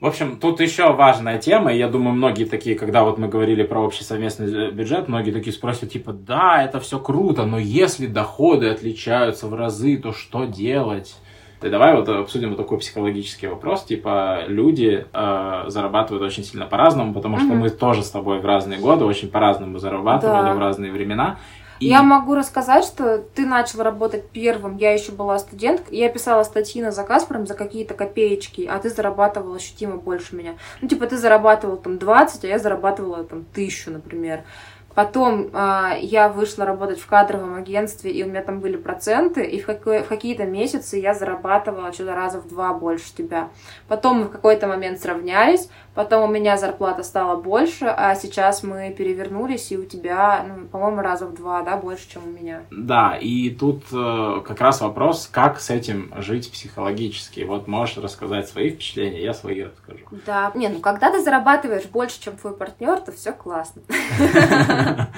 В общем, тут еще важная тема, и я думаю, многие такие, когда вот мы говорили про общий совместный бюджет, многие такие спросят, типа, да, это все круто, но если доходы отличаются в разы, то что делать? И давай вот обсудим вот такой психологический вопрос. Типа, люди э, зарабатывают очень сильно по-разному, потому что mm-hmm. мы тоже с тобой в разные годы очень по-разному зарабатывали да. в разные времена. И... Я могу рассказать, что ты начал работать первым, я еще была студенткой, я писала статьи на заказ прям за какие-то копеечки, а ты зарабатывал ощутимо больше меня. Ну, типа, ты зарабатывал там 20, а я зарабатывала там тысячу, например. Потом э, я вышла работать в кадровом агентстве, и у меня там были проценты, и в, какой, в какие-то месяцы я зарабатывала что-то раза в два больше тебя. Потом мы в какой-то момент сравнялись, потом у меня зарплата стала больше, а сейчас мы перевернулись, и у тебя, ну, по-моему, раза в два, да, больше, чем у меня. Да, и тут э, как раз вопрос, как с этим жить психологически. Вот можешь рассказать свои впечатления, я свои расскажу. Да, не, ну когда ты зарабатываешь больше, чем твой партнер, то все классно.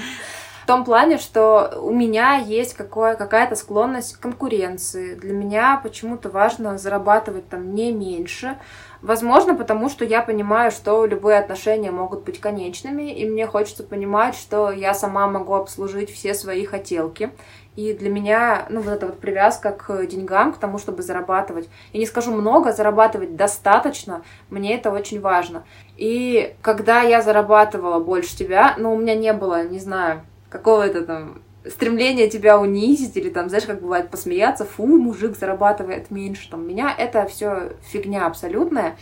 В том плане, что у меня есть какое, какая-то склонность к конкуренции. Для меня почему-то важно зарабатывать там не меньше. Возможно, потому что я понимаю, что любые отношения могут быть конечными, и мне хочется понимать, что я сама могу обслужить все свои хотелки. И для меня, ну, вот эта вот привязка к деньгам, к тому, чтобы зарабатывать. Я не скажу много, зарабатывать достаточно, мне это очень важно. И когда я зарабатывала больше тебя, ну, у меня не было, не знаю, какого-то там стремления тебя унизить или там, знаешь, как бывает посмеяться, фу, мужик зарабатывает меньше, там, меня это все фигня абсолютная.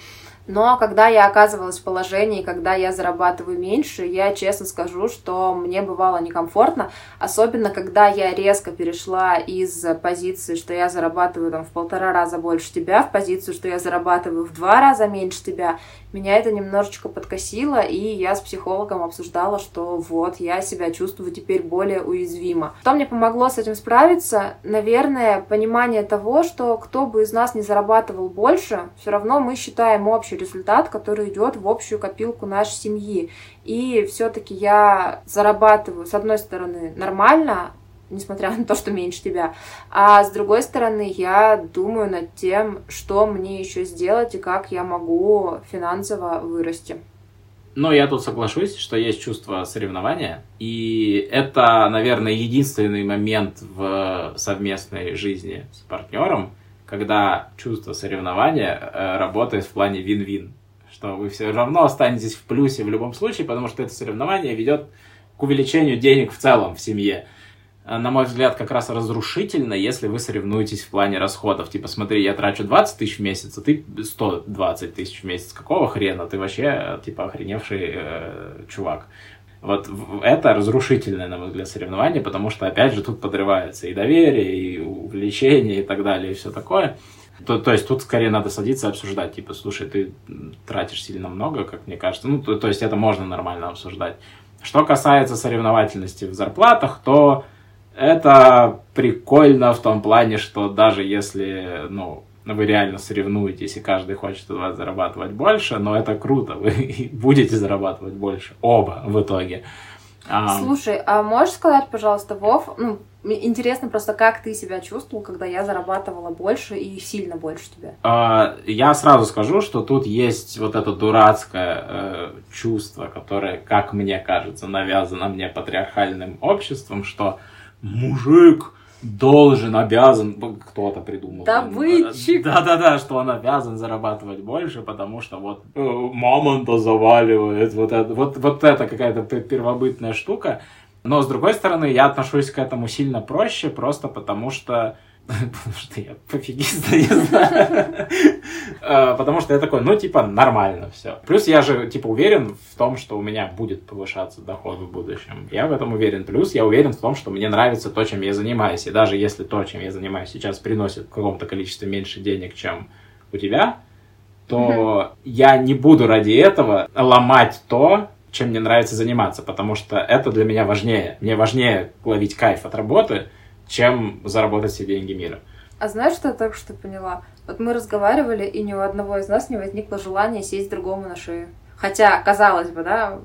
Но когда я оказывалась в положении, когда я зарабатываю меньше, я честно скажу, что мне бывало некомфортно, особенно когда я резко перешла из позиции, что я зарабатываю там в полтора раза больше тебя, в позицию, что я зарабатываю в два раза меньше тебя, меня это немножечко подкосило, и я с психологом обсуждала, что вот, я себя чувствую теперь более уязвимо. Что мне помогло с этим справиться? Наверное, понимание того, что кто бы из нас не зарабатывал больше, все равно мы считаем общий результат, который идет в общую копилку нашей семьи. И все-таки я зарабатываю, с одной стороны, нормально, несмотря на то, что меньше тебя. А с другой стороны, я думаю над тем, что мне еще сделать и как я могу финансово вырасти. Ну, я тут соглашусь, что есть чувство соревнования, и это, наверное, единственный момент в совместной жизни с партнером, когда чувство соревнования э, работает в плане вин-вин, что вы все равно останетесь в плюсе в любом случае, потому что это соревнование ведет к увеличению денег в целом в семье. Э, на мой взгляд, как раз разрушительно, если вы соревнуетесь в плане расходов. Типа, смотри, я трачу 20 тысяч в месяц, а ты 120 тысяч в месяц. Какого хрена? Ты вообще, типа, охреневший э, чувак. Вот это разрушительное, на мой взгляд, соревнование, потому что, опять же, тут подрывается и доверие, и увлечение, и так далее, и все такое. То, то есть тут скорее надо садиться и обсуждать, типа, слушай, ты тратишь сильно много, как мне кажется. Ну, то, то есть это можно нормально обсуждать. Что касается соревновательности в зарплатах, то это прикольно в том плане, что даже если, ну, вы реально соревнуетесь, и каждый хочет у вас зарабатывать больше, но это круто, вы будете зарабатывать больше, оба в итоге. А, Слушай, а можешь сказать, пожалуйста, Вов, ну, мне интересно просто, как ты себя чувствовал, когда я зарабатывала больше и сильно больше тебя? а, я сразу скажу, что тут есть вот это дурацкое э, чувство, которое, как мне кажется, навязано мне патриархальным обществом, что мужик должен, обязан, кто-то придумал. Добытчик. Да-да-да, что он обязан зарабатывать больше, потому что вот э, мамонта заваливает, вот это, вот, вот это какая-то пе- первобытная штука. Но, с другой стороны, я отношусь к этому сильно проще, просто потому что Потому что я пофигист, не знаю. Э, Потому что я такой, ну, типа, нормально все. Плюс я же, типа, уверен в том, что у меня будет повышаться доход в будущем. Я в этом уверен. Плюс я уверен в том, что мне нравится то, чем я занимаюсь. И даже если то, чем я занимаюсь сейчас, приносит в каком-то количестве меньше денег, чем у тебя, то я не буду ради этого ломать то, чем мне нравится заниматься, потому что это для меня важнее. Мне важнее ловить кайф от работы, чем заработать все деньги мира. А знаешь, что я только что поняла? Вот мы разговаривали, и ни у одного из нас не возникло желания сесть другому на шею. Хотя, казалось бы, да,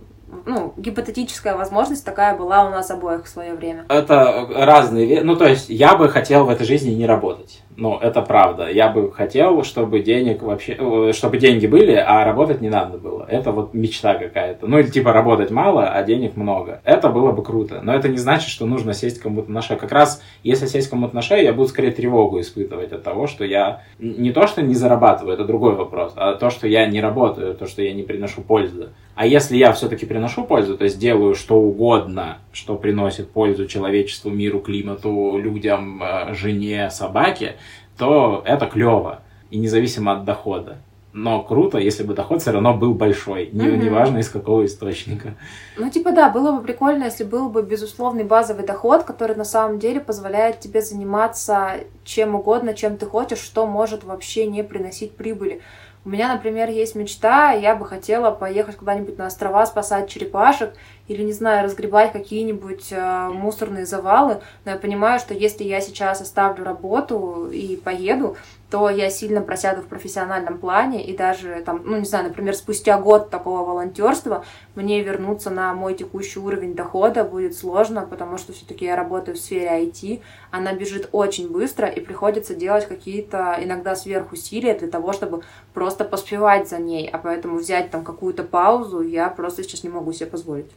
ну, гипотетическая возможность такая была у нас обоих в свое время. Это разные... Ну, то есть, я бы хотел в этой жизни не работать. Ну, это правда. Я бы хотел, чтобы денег вообще... э, Чтобы деньги были, а работать не надо было. Это вот мечта какая-то. Ну, или типа работать мало, а денег много. Это было бы круто. Но это не значит, что нужно сесть кому-то на шею. Как раз, если сесть кому-то на шею, я буду скорее тревогу испытывать от того, что я... Не то, что не зарабатываю, это другой вопрос, а то, что я не работаю, то, что я не приношу пользы. А если я все-таки приношу пользу, то есть делаю что угодно, что приносит пользу человечеству, миру, климату, людям, э, жене, собаке, то это клево. И независимо от дохода. Но круто, если бы доход все равно был большой. Не, Мгм. Неважно из какого источника. Ну, типа, да, было бы прикольно, если был бы безусловный базовый доход, который на самом деле позволяет тебе заниматься чем угодно, чем ты хочешь, что может вообще не приносить прибыли. У меня, например, есть мечта, я бы хотела поехать куда-нибудь на острова спасать черепашек или, не знаю, разгребать какие-нибудь э, мусорные завалы. Но я понимаю, что если я сейчас оставлю работу и поеду, то я сильно просяду в профессиональном плане, и даже там, ну, не знаю, например, спустя год такого волонтерства мне вернуться на мой текущий уровень дохода будет сложно, потому что все-таки я работаю в сфере IT, она бежит очень быстро, и приходится делать какие-то иногда сверхусилия для того, чтобы просто поспевать за ней, а поэтому взять там какую-то паузу я просто сейчас не могу себе позволить.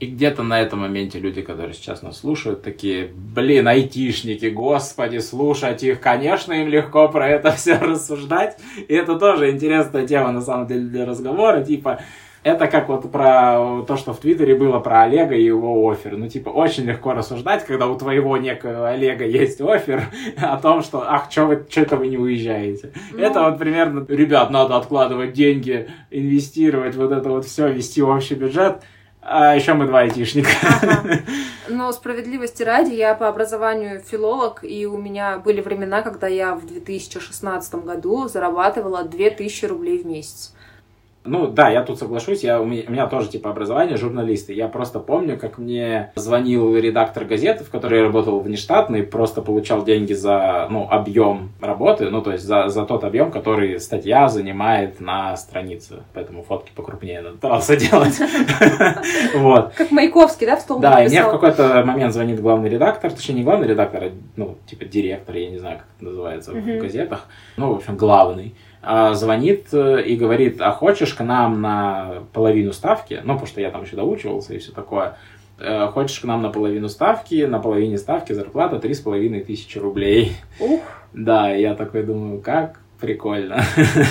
И где-то на этом моменте люди, которые сейчас нас слушают, такие, блин, айтишники, господи, слушать их, конечно, им легко про это все рассуждать. И это тоже интересная тема, на самом деле, для разговора. Типа, это как вот про то, что в Твиттере было про Олега и его офер. Ну, типа, очень легко рассуждать, когда у твоего некого Олега есть офер о том, что, ах, что вы, что-то вы не уезжаете. Ну. Это вот примерно, ребят, надо откладывать деньги, инвестировать, вот это вот все, вести общий бюджет. А еще мы два айтишника. Ага. Но справедливости ради, я по образованию филолог, и у меня были времена, когда я в 2016 году зарабатывала 2000 рублей в месяц. Ну да, я тут соглашусь, я, у, меня, у меня тоже типа образование журналиста. Я просто помню, как мне звонил редактор газеты, в которой я работал внештатный, просто получал деньги за ну, объем работы, ну то есть за, за тот объем, который статья занимает на странице. Поэтому фотки покрупнее надо старался делать. Вот. Как Маяковский, да, в стол Да, и мне в какой-то момент звонит главный редактор, точнее не главный редактор, а, ну, типа директор, я не знаю, как это называется в газетах, ну, в общем, главный, звонит э, и говорит, а хочешь к нам на половину ставки, ну, потому что я там еще доучивался и все такое, Э, хочешь к нам на половину ставки, на половине ставки зарплата три с половиной тысячи рублей. Ух, Да, я такой думаю, как прикольно.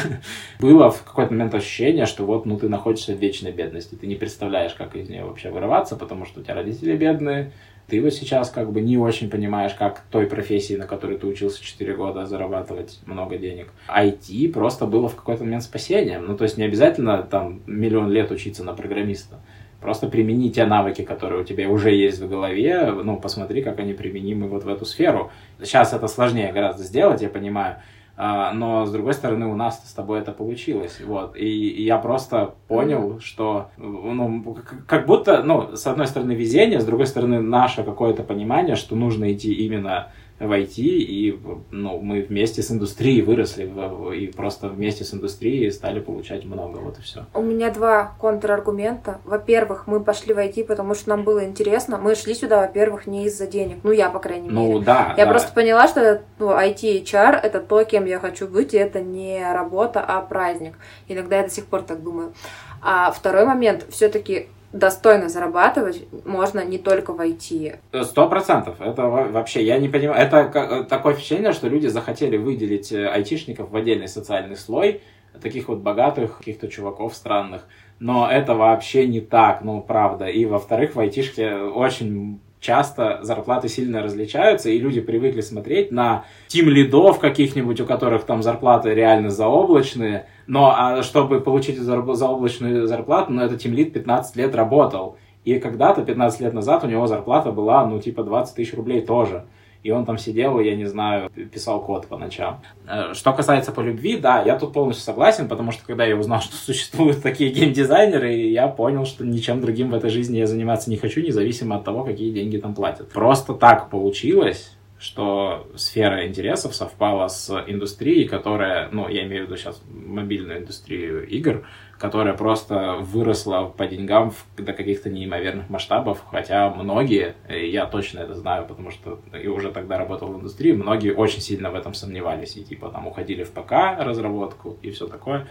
Было в какой-то момент ощущение, что вот, ну, ты находишься в вечной бедности, ты не представляешь, как из нее вообще вырываться, потому что у тебя родители бедные, ты вот сейчас как бы не очень понимаешь, как той профессии, на которой ты учился 4 года, зарабатывать много денег. IT просто было в какой-то момент спасением. Ну, то есть не обязательно там миллион лет учиться на программиста. Просто примени те навыки, которые у тебя уже есть в голове, ну, посмотри, как они применимы вот в эту сферу. Сейчас это сложнее гораздо сделать, я понимаю, но, с другой стороны, у нас с тобой это получилось, вот, и, и я просто понял, что, ну, как будто, ну, с одной стороны, везение, с другой стороны, наше какое-то понимание, что нужно идти именно в IT, и ну, мы вместе с индустрией выросли, и просто вместе с индустрией стали получать много, вот и все. У меня два контраргумента. Во-первых, мы пошли в IT, потому что нам было интересно. Мы шли сюда, во-первых, не из-за денег. Ну, я, по крайней ну, мере. Ну, да. Я да. просто поняла, что ну, IT и HR — это то, кем я хочу быть, и это не работа, а праздник. Иногда я до сих пор так думаю. А второй момент, все-таки достойно зарабатывать можно не только в. Сто процентов. Это вообще, я не понимаю, это такое впечатление, что люди захотели выделить э, айтишников в отдельный социальный слой, таких вот богатых каких-то чуваков странных. Но это вообще не так, ну, правда. И, во-вторых, в айтишке очень часто зарплаты сильно различаются, и люди привыкли смотреть на тим лидов каких-нибудь, у которых там зарплаты реально заоблачные, но а чтобы получить заоблачную зарплату, ну, это тим лид 15 лет работал. И когда-то, 15 лет назад, у него зарплата была, ну, типа 20 тысяч рублей тоже и он там сидел, я не знаю, писал код по ночам. Э, что касается по любви, да, я тут полностью согласен, потому что когда я узнал, что существуют такие геймдизайнеры, я понял, что ничем другим в этой жизни я заниматься не хочу, независимо от того, какие деньги там платят. Просто так получилось, что сфера интересов совпала с индустрией, которая, ну, я имею в виду сейчас мобильную индустрию игр, которая просто выросла по деньгам до каких-то неимоверных масштабов, хотя многие, я точно это знаю, потому что и уже тогда работал в индустрии, многие очень сильно в этом сомневались и типа там уходили в ПК разработку и все такое.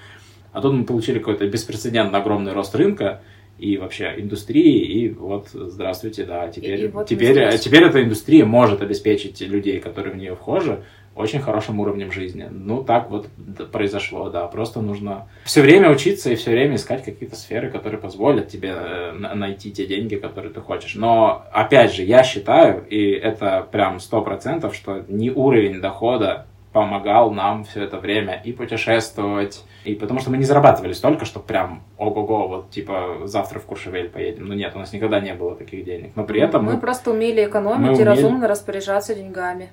А тут мы получили какой-то беспрецедентно огромный рост рынка, и вообще индустрии, и вот здравствуйте, да, теперь, и, и вот теперь, теперь эта индустрия может обеспечить людей, которые в нее вхожи, очень хорошим уровнем жизни. Ну, так вот произошло, да. Просто нужно все время учиться и все время искать какие-то сферы, которые позволят тебе э, найти те деньги, которые ты хочешь. Но, опять же, я считаю, и это прям сто процентов, что не уровень дохода помогал нам все это время и путешествовать, и потому что мы не зарабатывали столько, что прям ого-го, вот типа завтра в Куршевель поедем. Ну нет, у нас никогда не было таких денег. Но при этом мы... Мы просто умели экономить мы и умели... разумно распоряжаться деньгами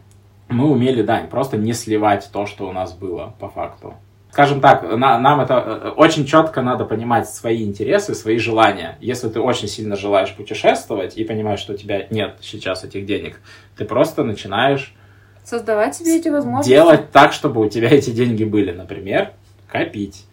мы умели, да, просто не сливать то, что у нас было по факту. Скажем так, на, нам это э, очень четко надо понимать свои интересы, свои желания. Если ты очень сильно желаешь путешествовать и понимаешь, что у тебя нет сейчас этих денег, ты просто начинаешь создавать себе эти возможности. Делать так, чтобы у тебя эти деньги были, например, копить.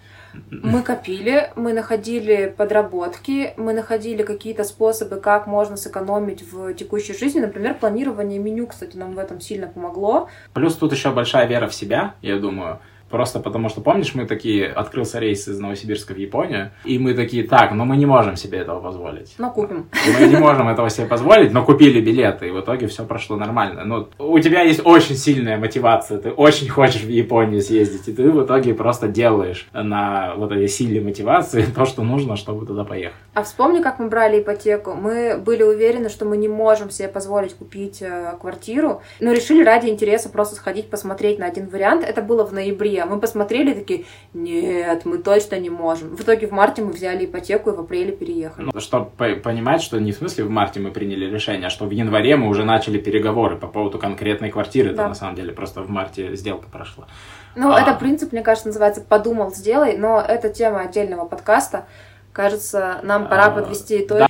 Мы копили, мы находили подработки, мы находили какие-то способы, как можно сэкономить в текущей жизни. Например, планирование меню, кстати, нам в этом сильно помогло. Плюс тут еще большая вера в себя, я думаю. Просто потому что, помнишь, мы такие, открылся рейс из Новосибирска в Японию, и мы такие, так, но мы не можем себе этого позволить. Но купим. Мы не можем этого себе позволить, но купили билеты, и в итоге все прошло нормально. Ну, у тебя есть очень сильная мотивация, ты очень хочешь в Японию съездить, и ты в итоге просто делаешь на вот этой силе мотивации то, что нужно, чтобы туда поехать. А вспомни, как мы брали ипотеку. Мы были уверены, что мы не можем себе позволить купить э, квартиру, но решили ради интереса просто сходить посмотреть на один вариант. Это было в ноябре а мы посмотрели такие, нет, мы точно не можем. В итоге в марте мы взяли ипотеку и в апреле переехали. Ну, чтобы понимать, что не в смысле в марте мы приняли решение, а что в январе мы уже начали переговоры по поводу конкретной квартиры. Да. Это на самом деле просто в марте сделка прошла. Ну, а... это принцип, мне кажется, называется «подумал, сделай», но это тема отдельного подкаста. Кажется, нам пора а... подвести итог. Да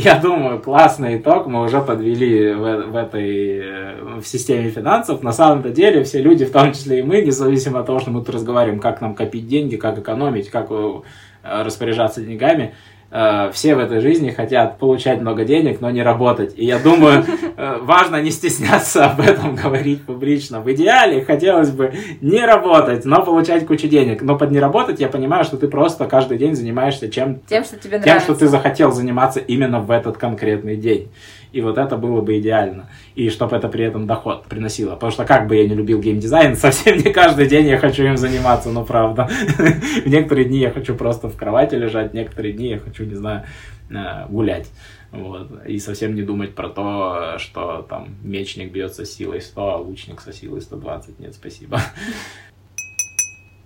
я думаю, классный итог мы уже подвели в, в этой э, в системе финансов. На самом-то деле все люди, в том числе и мы, независимо от того, что мы тут разговариваем, как нам копить деньги, как экономить, как э, распоряжаться деньгами, Э, все в этой жизни хотят получать много денег, но не работать. И я думаю, э, важно не стесняться об этом говорить публично. В идеале хотелось бы не работать, но получать кучу денег. Но под не работать я понимаю, что ты просто каждый день занимаешься чем тем, что тебе нравится. Тем, что ты захотел заниматься именно в этот конкретный день. И вот это было бы идеально. И чтобы это при этом доход приносило. Потому что как бы я не любил геймдизайн, совсем не каждый день я хочу им заниматься, ну правда. В некоторые дни я хочу просто в кровати лежать, некоторые дни я хочу, не знаю, э, гулять. Вот. И совсем не думать про то, что там мечник бьется силой 100, а лучник со силой 120. Нет, спасибо.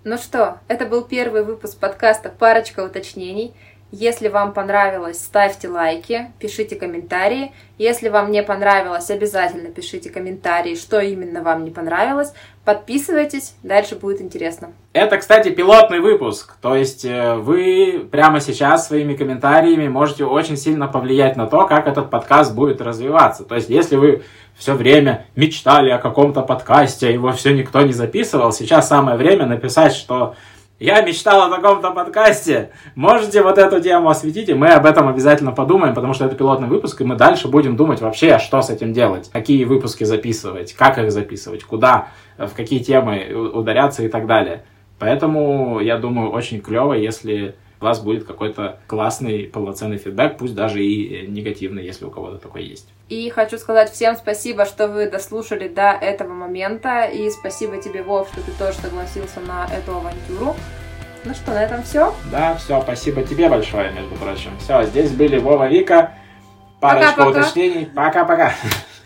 Ну что, это был первый выпуск подкаста «Парочка уточнений». Если вам понравилось, ставьте лайки, пишите комментарии. Если вам не понравилось, обязательно пишите комментарии, что именно вам не понравилось. Подписывайтесь, дальше будет интересно. Это, кстати, пилотный выпуск. То есть э, вы прямо сейчас своими комментариями можете очень сильно повлиять на то, как этот подкаст будет развиваться. То есть если вы все время мечтали о каком-то подкасте, его все никто не записывал. Сейчас самое время написать, что я мечтал о таком-то подкасте. Можете вот эту тему осветить, и мы об этом обязательно подумаем, потому что это пилотный выпуск, и мы дальше будем думать вообще, что с этим делать, какие выпуски записывать, как их записывать, куда, в какие темы ударяться и так далее. Поэтому, я думаю, очень клево, если у вас будет какой-то классный, полноценный фидбэк, пусть даже и негативный, если у кого-то такой есть. И хочу сказать всем спасибо, что вы дослушали до этого момента. И спасибо тебе, Вов, что ты тоже согласился на эту авантюру. Ну что, на этом все? Да, все, спасибо тебе большое, между прочим. Все, здесь были Вова Вика. Парочка Пока-пока. уточнений. Пока-пока.